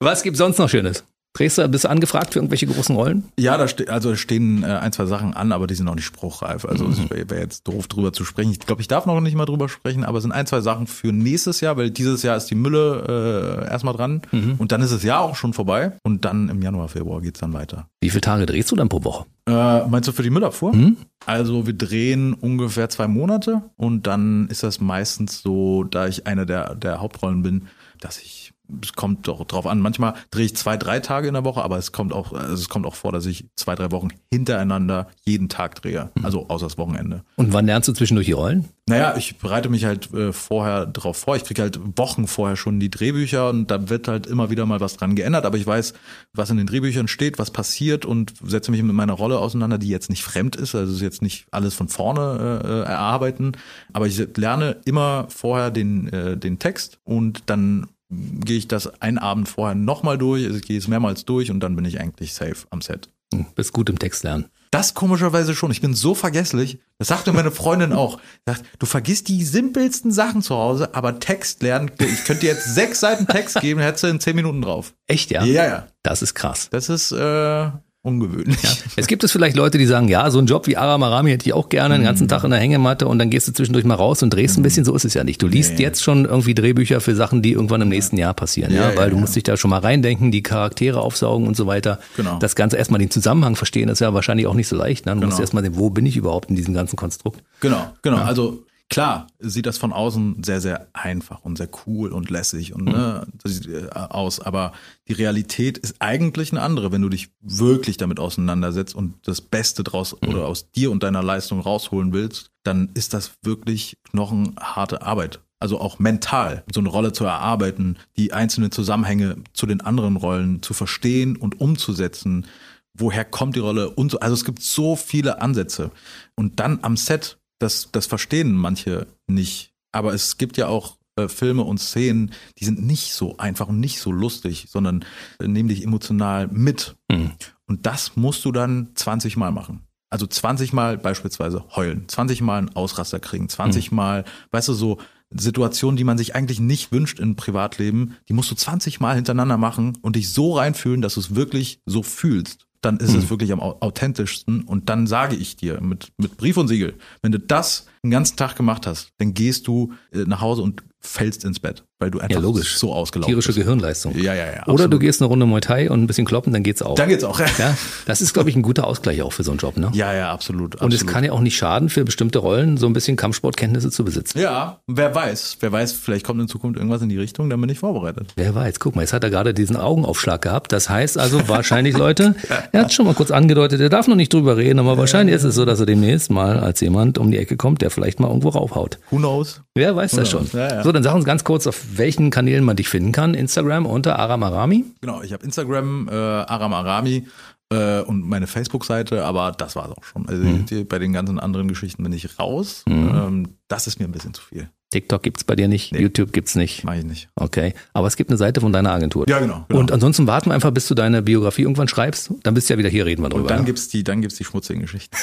Was gibt's sonst noch Schönes? Drehst du, bist du angefragt für irgendwelche großen Rollen? Ja, da ste also stehen äh, ein, zwei Sachen an, aber die sind noch nicht spruchreif. Also mhm. es wäre wär jetzt doof drüber zu sprechen. Ich glaube, ich darf noch nicht mal drüber sprechen, aber es sind ein, zwei Sachen für nächstes Jahr, weil dieses Jahr ist die Mülle äh, erstmal dran mhm. und dann ist das Jahr auch schon vorbei und dann im Januar, Februar geht's dann weiter. Wie viele Tage drehst du dann pro Woche? Äh, meinst du für die Müllabfuhr? Mhm. Also wir drehen ungefähr zwei Monate und dann ist das meistens so, da ich eine der, der Hauptrollen bin, dass ich es kommt doch drauf an. Manchmal drehe ich zwei, drei Tage in der Woche, aber es kommt auch, also es kommt auch vor, dass ich zwei, drei Wochen hintereinander jeden Tag drehe. Mhm. Also außer das Wochenende. Und wann lernst du zwischendurch die Rollen? Naja, ich bereite mich halt äh, vorher drauf vor. Ich kriege halt Wochen vorher schon die Drehbücher und da wird halt immer wieder mal was dran geändert, aber ich weiß, was in den Drehbüchern steht, was passiert und setze mich mit meiner Rolle auseinander, die jetzt nicht fremd ist, also ist jetzt nicht alles von vorne äh, erarbeiten, aber ich lerne immer vorher den, äh, den Text und dann gehe ich das einen Abend vorher nochmal durch, ich gehe es mehrmals durch und dann bin ich eigentlich safe am Set. Hm, bist gut im Text lernen. Das komischerweise schon. Ich bin so vergesslich. Das sagte meine Freundin auch. Sagt, du vergisst die simpelsten Sachen zu Hause, aber Text lernen. Ich könnte dir jetzt sechs Seiten Text geben, hättest du in zehn Minuten drauf. Echt, ja? Ja, ja. Das ist krass. Das ist äh, ungewöhnlich. Ja. Es gibt es vielleicht Leute, die sagen, ja, so ein Job wie Aram Arami hätte ich auch gerne, den ganzen mhm. Tag in der Hängematte und dann gehst du zwischendurch mal raus und drehst ein mhm. bisschen. So ist es ja nicht. Du liest nee. jetzt schon irgendwie Drehbücher für Sachen, die irgendwann im nächsten Jahr passieren, ja, ja weil ja, du musst dich da schon mal reindenken, die Charaktere aufsaugen und so weiter. Genau. Das Ganze erstmal den Zusammenhang verstehen, ist ja wahrscheinlich auch nicht so leicht. Ne? Du genau. musst erstmal sehen, wo bin ich überhaupt in diesem ganzen Konstrukt. Genau, genau. Also Klar, sieht das von außen sehr, sehr einfach und sehr cool und lässig und ne, äh, aus, aber die Realität ist eigentlich eine andere, wenn du dich wirklich damit auseinandersetzt und das Beste draus mhm. oder aus dir und deiner Leistung rausholen willst, dann ist das wirklich knochenharte Arbeit. Also auch mental, so eine Rolle zu erarbeiten, die einzelnen Zusammenhänge zu den anderen Rollen zu verstehen und umzusetzen. Woher kommt die Rolle und so. Also es gibt so viele Ansätze. Und dann am Set das, das verstehen manche nicht. Aber es gibt ja auch äh, Filme und Szenen, die sind nicht so einfach und nicht so lustig, sondern äh, nehmen dich emotional mit. Mhm. Und das musst du dann 20 Mal machen. Also 20 Mal beispielsweise heulen, 20 Mal einen Ausraster kriegen, 20 mhm. Mal, weißt du, so Situationen, die man sich eigentlich nicht wünscht im Privatleben, die musst du 20 Mal hintereinander machen und dich so reinfühlen, dass du es wirklich so fühlst dann ist mhm. es wirklich am authentischsten. Und dann sage ich dir mit, mit Brief und Siegel, wenn du das den ganzen Tag gemacht hast, dann gehst du äh, nach Hause und fällst ins Bett, weil du einfach ja, logisch. so ausgelaufen Tierische bist. Gehirnleistung. Ja, ja, ja. Absolut. Oder du gehst eine Runde Muay Thai und ein bisschen kloppen, dann geht's auch. Dann geht's auch. Ja, das ist, glaube ich, ein guter Ausgleich auch für so einen Job, ne? Ja, ja, absolut, absolut. Und es kann ja auch nicht schaden, für bestimmte Rollen so ein bisschen Kampfsportkenntnisse zu besitzen. Ja, wer weiß. Wer weiß, vielleicht kommt in Zukunft irgendwas in die Richtung, dann bin ich vorbereitet. Wer weiß. Guck mal, jetzt hat er gerade diesen Augenaufschlag gehabt. Das heißt also wahrscheinlich, Leute, er hat schon mal kurz angedeutet, er darf noch nicht drüber reden, aber wahrscheinlich ist es so, dass er demnächst mal als jemand um die Ecke kommt, der vielleicht mal irgendwo raufhaut. Who knows? Wer weiß Who das knows? schon. Ja, ja. So, dann sag uns ganz kurz, auf welchen Kanälen man dich finden kann. Instagram unter Aram Arami. Genau, ich habe Instagram äh, Aram Arami äh, und meine Facebook-Seite, aber das war es auch schon. Also mhm. die, bei den ganzen anderen Geschichten bin ich raus. Mhm. Ähm, das ist mir ein bisschen zu viel. TikTok gibt's bei dir nicht, nee. YouTube gibt's nicht. Mach ich nicht. Okay, aber es gibt eine Seite von deiner Agentur. Ja, genau, genau. Und ansonsten warten wir einfach, bis du deine Biografie irgendwann schreibst. Dann bist du ja wieder hier, reden wir drüber. Und dann ja? gibt's die, dann gibt's die schmutzigen Geschichten.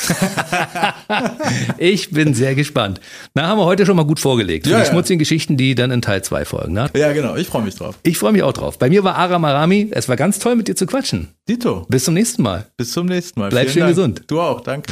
ich bin sehr gespannt. Na, haben wir heute schon mal gut vorgelegt. Ja, die ja. schmutzigen Geschichten, die dann in Teil 2 folgen. Ne? Ja, genau. Ich freue mich drauf. Ich freue mich auch drauf. Bei mir war Aram Arami. Es war ganz toll, mit dir zu quatschen. Dito. Bis zum nächsten Mal. Bis zum nächsten Mal. Bleib Vielen schön Dank. gesund. Du auch. Danke.